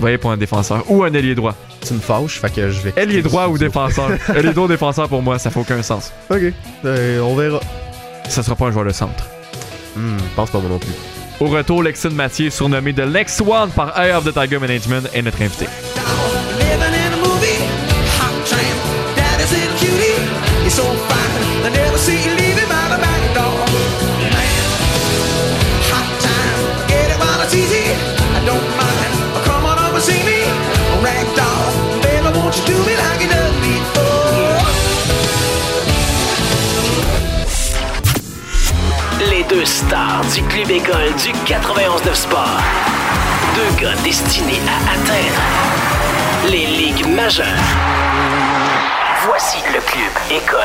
Va y aller pour un défenseur ou un ailier droit. Tu me fâches, fait que je vais. Ailier droit ou défenseur. *laughs* ailier droit ou défenseur pour moi, ça fait aucun sens. Ok. Euh, on verra. Ça sera pas un joueur de centre. Hmm, pense pas moi non plus. Au retour, Lexon Mathieu, surnommé The Lex One par Eye of the Tiger Management, est notre invité. Deux stars du club école du 91.9 Sport. Deux gars destinés à atteindre les ligues majeures. Voici le club école.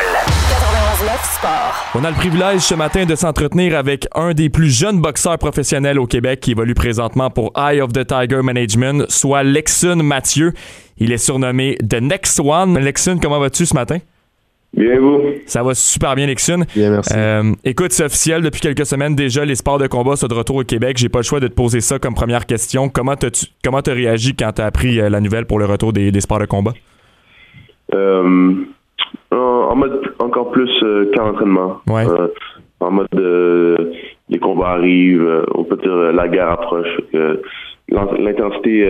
91.9 Sport. On a le privilège ce matin de s'entretenir avec un des plus jeunes boxeurs professionnels au Québec qui évolue présentement pour Eye of the Tiger Management, soit Lexun Mathieu. Il est surnommé The Next One. Lexun, comment vas-tu ce matin? Bien, vous? Ça va super bien, Lexun. Bien, merci. Euh, écoute, c'est officiel depuis quelques semaines déjà, les sports de combat sont de retour au Québec. J'ai pas le choix de te poser ça comme première question. Comment t'as-tu comment t'as réagi quand t'as appris euh, la nouvelle pour le retour des, des sports de combat? Euh, en, mode encore plus euh, qu'en entraînement. Ouais. Euh, en mode les combats arrivent, on peut dire la guerre approche. L'intensité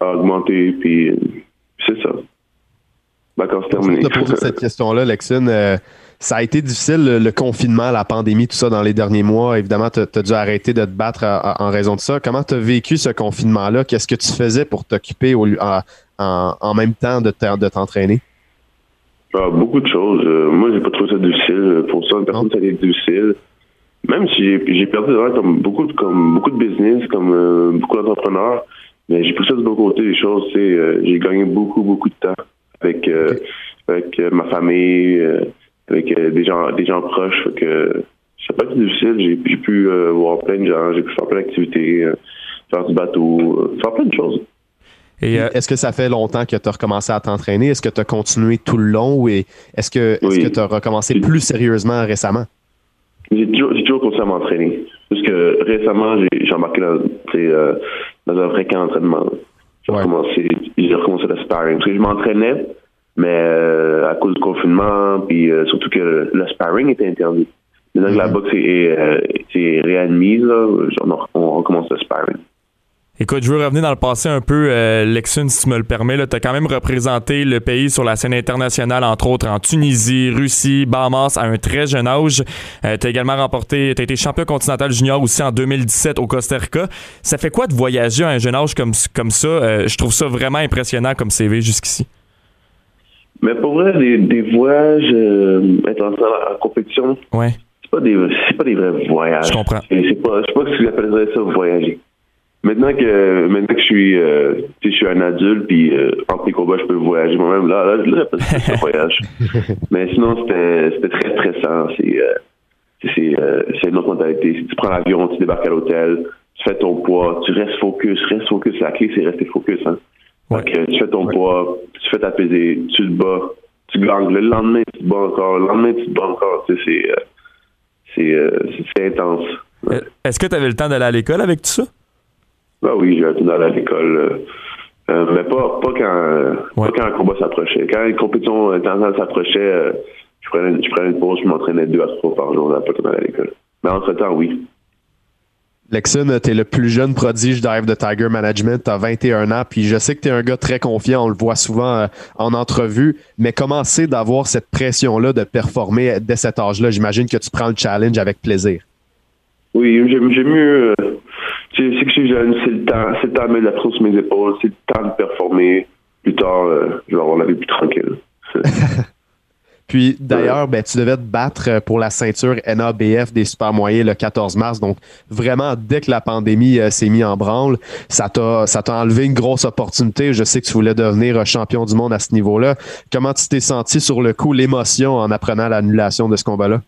a augmenté, puis c'est ça. Vacances Pour terminées. te poser cette question-là, Lexine, euh, ça a été difficile, le, le confinement, la pandémie, tout ça, dans les derniers mois. Évidemment, tu as dû arrêter de te battre à- à- en raison de ça. Comment tu as vécu ce confinement-là? Qu'est-ce que tu faisais pour t'occuper en, même temps de te- de t'entraîner? Ah, beaucoup de choses. Euh, moi, j'ai pas trouvé ça difficile. Pour ça, personne, ça a été difficile. Même si j'ai perdu de comme beaucoup, de- comme beaucoup de business, comme euh, beaucoup d'entrepreneurs, mais j'ai pris ça de bon côté des choses. euh, j'ai gagné beaucoup, beaucoup de temps avec, euh, avec euh, ma famille, euh, avec euh, des gens des gens proches. Fait que ça n'a pas été difficile. J'ai j'ai pu euh, voir plein de gens, j'ai pu faire plein d'activités, euh, faire du bateau, euh, faire plein de choses. Et euh, Est-ce que ça fait longtemps que tu as recommencé à t'entraîner? Est-ce que tu as continué tout le long? Et est-ce que Oui. tu as recommencé plus sérieusement récemment? J'ai toujours, j'ai toujours continué à m'entraîner. Parce que récemment, j'ai, j'ai embarqué dans, euh, dans un vrai camp d'entraînement. J'ai Ouais. recommencé, j'ai recommencé le sparring. Parce que je m'entraînais, mais euh, à cause du confinement, puis euh, surtout que le, sparring était interdit. Maintenant que la boxe est, est, euh, est réadmise, là, on, on recommence le sparring. Écoute, je veux revenir dans le passé un peu, euh, Lexun, si tu me le permets. Tu as quand même représenté le pays sur la scène internationale, entre autres en Tunisie, Russie, Bahamas, à un très jeune âge. tu as également remporté, tu été champion continental junior aussi en 2017 au Costa Rica. Ça fait quoi de voyager à un jeune âge comme, comme ça? Euh, je trouve ça vraiment impressionnant comme CV jusqu'ici. Mais pour vrai, des, des voyages euh, internationaux en compétition, Ouais, c'est pas des c'est pas des vrais voyages. Je comprends. C'est pas je sais pas si j'appellerais ça voyager. Maintenant que maintenant que je suis euh, tu sais, je suis un adulte puis euh, entre les combats je peux voyager moi-même là là, là ça un voyage. *laughs* Mais sinon c'était c'était très stressant, c'est euh, c'est c'est euh, une autre mentalité. Si tu prends l'avion, tu débarques à l'hôtel, tu fais ton poids, tu restes focus, reste focus, la clé c'est rester focus hein. Ouais. Tu fais ton poids, tu fais t'apaiser, tu te bats, tu gagnes. Le lendemain, tu te bats encore. Le lendemain, tu te bats encore. Tu sais, c'est, euh, c'est, euh, c'est, c'est intense. Euh, Est-ce que tu avais le temps d'aller à l'école avec tout ça? Bah oui, j'ai été à l'école. euh, euh, mais pas, pas quand, euh, Ouais. pas quand un combat s'approchait. Quand une compétition internationale s'approchait, euh, je prenais, je prenais une pause, je m'entraînais deux à trois par jour, là, pas quand à l'école. Mais entre-temps, oui. Lexon, tu es le plus jeune prodige d'Ive de Tiger Management, tu as 21 ans, puis je sais que tu es un gars très confiant, on le voit souvent euh, en entrevue, mais comment c'est d'avoir cette pression-là de performer dès cet âge-là? J'imagine que tu prends le challenge avec plaisir. Oui, j'aime mieux. C'est que je suis jeune, c'est le temps, c'est le temps de mettre la pression sur mes épaules, c'est le temps de performer. Plus tard, je vais avoir la vie plus tranquille. *laughs* Puis d'ailleurs, ben, tu devais te battre pour la ceinture NABF des super moyens le 14 mars. Donc vraiment, dès que la pandémie euh, s'est mise en branle, ça t'a ça t'a enlevé une grosse opportunité. Je sais que tu voulais devenir euh, champion du monde à ce niveau-là. Comment tu t'es senti sur le coup, l'émotion en apprenant l'annulation de ce combat-là?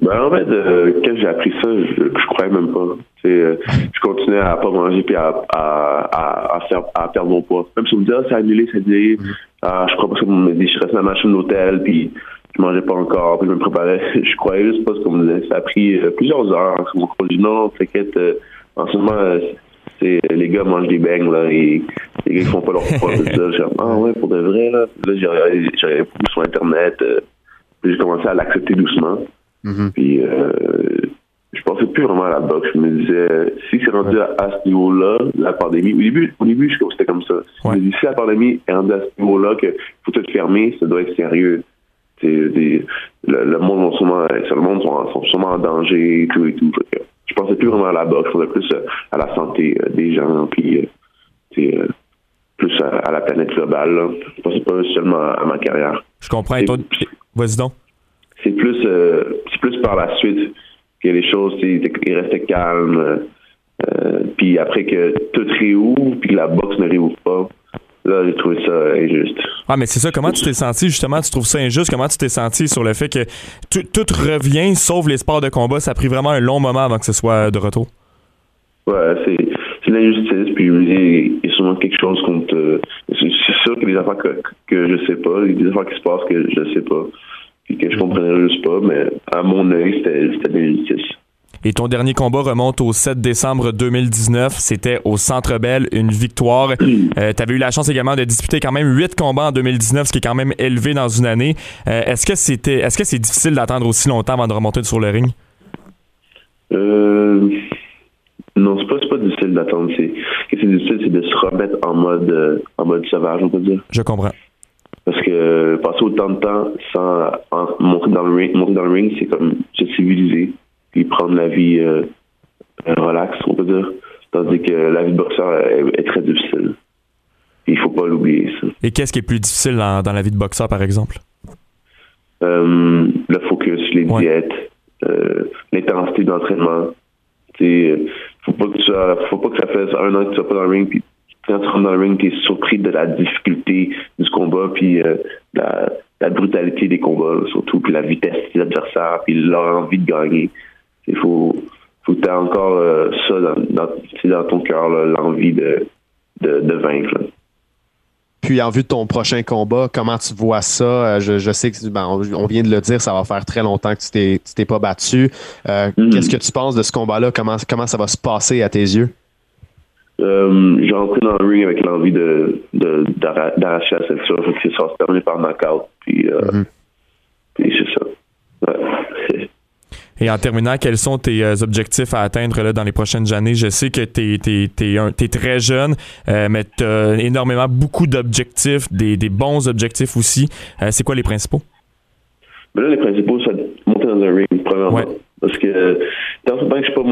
Ben, en fait, euh, quand j'ai appris ça, je, je croyais même pas. Euh, je continuais à pas manger puis à, à, à, à faire, à perdre mon poids. Même si on me dit, ah, c'est annulé, c'est annulé. Ah, je crois pas qu'on me dit. Je restais dans ma chambre d'hôtel puis je mangeais pas encore puis je me préparais. *laughs* je croyais juste pas ce qu'on me disait. Ça a pris euh, plusieurs heures. Mon coach dit, non, t'inquiète, euh, en ce moment, euh, c'est, les gars mangent des beignes, là, et les gars, font pas leur poids. J'ai ah ouais, pour de vrai, là. Là, j'ai regardé, sur Internet, puis j'ai commencé à l'accepter doucement. Puis euh, je pensais plus vraiment à la boxe. Je me disais, si c'est rendu à, à ce niveau-là, la pandémie, au début, au début je- c'était comme ça. Je me dis, si la pandémie est rendue à ce niveau-là, que faut tout fermer, ça doit être sérieux. Des- le, le monde sûrement, le monde sont, sont sûrement en danger et tout et tout. Je pensais plus vraiment à la boxe, je pensais plus euh, à la santé euh, des gens, puis plus à, à la planète globale. Là. Je pensais pas seulement à ma carrière Je comprends. Et toi, vas-y donc. C'est plus euh, c'est plus par la suite que les choses, ils restaient calmes. euh, euh, puis après que tout réouvre, puis que la boxe ne réouvre pas, là, j'ai trouvé ça injuste. Ah, mais c'est ça. Comment tu t'es senti, justement? Tu trouves ça injuste? Comment tu t'es senti sur le fait que tout, tout revient, sauf les sports de combat? Ça a pris vraiment un long moment avant que ce soit de retour? Ouais, c'est c'est l'injustice, puis je me dis, il y a sûrement quelque chose contre... euh, c'est c'est sûr qu'il y a des affaires que, que je sais pas, il y a des affaires qui se passent que je sais pas, puis que je comprenais juste pas, mais à mon œil, c'était c'était de l'injustice. Et ton dernier combat remonte au 7 décembre 2019. C'était au Centre Bell, une victoire. *clears throat* Euh, tu avais eu la chance également de disputer quand même 8 combats en 2019, ce qui est quand même élevé dans une année. Euh, est-ce que c'était est-ce que c'est difficile d'attendre aussi longtemps avant de remonter sur le ring? Euh, non, c'est pas, c'est pas difficile d'attendre. C'est, ce qui est difficile, c'est de se remettre en mode, euh, en mode sauvage, on peut dire. Je comprends. Parce que euh, passer autant de temps sans en- monter dans le ring, monter dans le ring, c'est comme se civiliser, puis prendre la vie euh, euh, relax, on peut dire. Tandis que la vie de boxeur est, est très difficile. Il faut pas l'oublier, ça. Et qu'est-ce qui est plus difficile dans, dans la vie de boxeur, par exemple? Euh, le focus, les Ouais. diètes, euh, l'intensité d'entraînement. Tu sais, faut pas que tu sois- faut pas que ça fasse un an que tu sois pas dans le ring, puis quand tu rentres dans le ring, tu es surpris de la difficulté du combat, puis euh, la, la brutalité des combats, là, surtout, puis la vitesse des adversaires, puis leur envie de gagner. Il faut, faut que tu aies encore euh, ça dans, ton cœur, l'envie de, de, de vaincre. là. Puis en vue de ton prochain combat, comment tu vois ça? Euh, Je, je sais que ben, on vient de le dire, ça va faire très longtemps que tu t'es, pas battu. Euh, Mhm. Qu'est-ce que tu penses de ce combat-là? Comment, comment ça va se passer à tes yeux? Euh, j'ai entré dans le ring avec l'envie de, de, d'arra- d'arracher la ceinture. Fait que ça se terminer par knockout. Puis, euh, Mhm. puis c'est ça. Ouais. *laughs* Et en terminant, quels sont tes euh, objectifs à atteindre là, dans les prochaines années? Je sais que tu es, très jeune, euh, mais tu as énormément, beaucoup d'objectifs, des, des bons objectifs aussi. Euh, c'est quoi les principaux? Mais là, les principaux, c'est de monter dans un ring, premièrement. Ouais. Parce que dans ce temps que je suis pas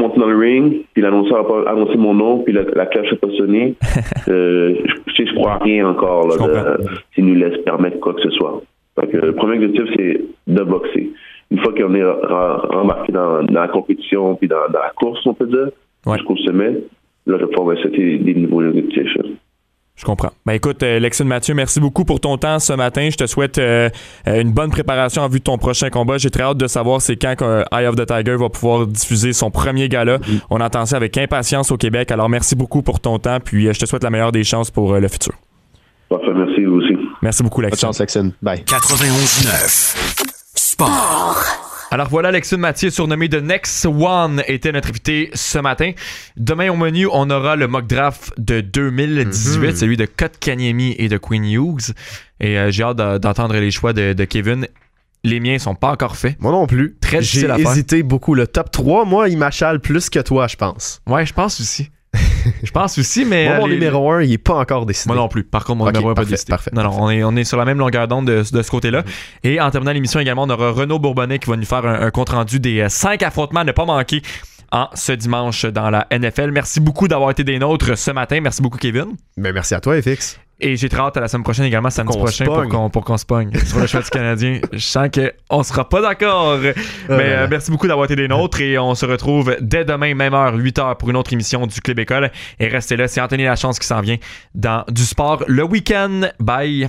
puis l'annonceur pas annoncé mon nom, puis la, la cloche n'a pas sonné, *laughs* euh, je, je crois à rien encore là, s'il nous laisse permettre quoi que ce soit. Donc, euh, le premier objectif, c'est de boxer. Une fois qu'on est re- rembarqué dans, dans la compétition, puis dans, dans la course, on peut dire, Ouais. jusqu'au sommet, là, je pouvoir me des nouveaux objectifs. Je comprends. Ben écoute, euh, Lexine Mathieu, merci beaucoup pour ton temps ce matin. Je te souhaite euh, euh, une bonne préparation en vue de ton prochain combat. J'ai très hâte de savoir c'est quand que Eye of the Tiger va pouvoir diffuser son premier gala. On attend ça avec impatience au Québec. Alors merci beaucoup pour ton temps, puis je te souhaite la meilleure des chances pour euh, le futur. Parfait, merci vous aussi. Merci beaucoup, Bonne Lexine. chance, Lexine. Bye. 91.9. Sport. Alors voilà, Lexune Mathieu, surnommé The Next One, était notre invité ce matin. Demain au menu, on aura le mock draft de 2018, celui de Kotkaniemi et de Queen Hughes. Et euh, j'ai hâte de- d'entendre les choix de, de Kevin. Les miens sont pas encore faits. Moi non plus. Très J'ai hésité beaucoup. Le top 3, moi, il m'achale plus que toi, je pense. Ouais, je pense aussi. *laughs* je pense aussi, mais. Moi, euh, mon les- numéro 1, il est pas encore décidé. Moi non plus. Par contre, mon numéro est pas parfait, décidé. parfait, non, non, parfait. on est, on est sur la même longueur d'onde de, de ce côté-là. Et en terminant l'émission également, on aura Renaud Bourbonnais qui va nous faire un, un compte-rendu des euh, cinq affrontements à ne pas manquer en ce dimanche dans la NFL. Merci beaucoup d'avoir été des nôtres ce matin. Merci beaucoup, Kevin. Ben, merci à toi, FX. Et j'ai très hâte à la semaine prochaine également, samedi prochain, pour qu'on, pour qu'on se pogne *laughs* sur le choix du Canadien. Je sens qu'on sera pas d'accord. Mais là euh, là. merci beaucoup d'avoir été des nôtres et on se retrouve dès demain, même heure, 8 heures, pour une autre émission du Club École. Et restez là, c'est Anthony Lachance qui s'en vient dans du sport le week-end. Bye!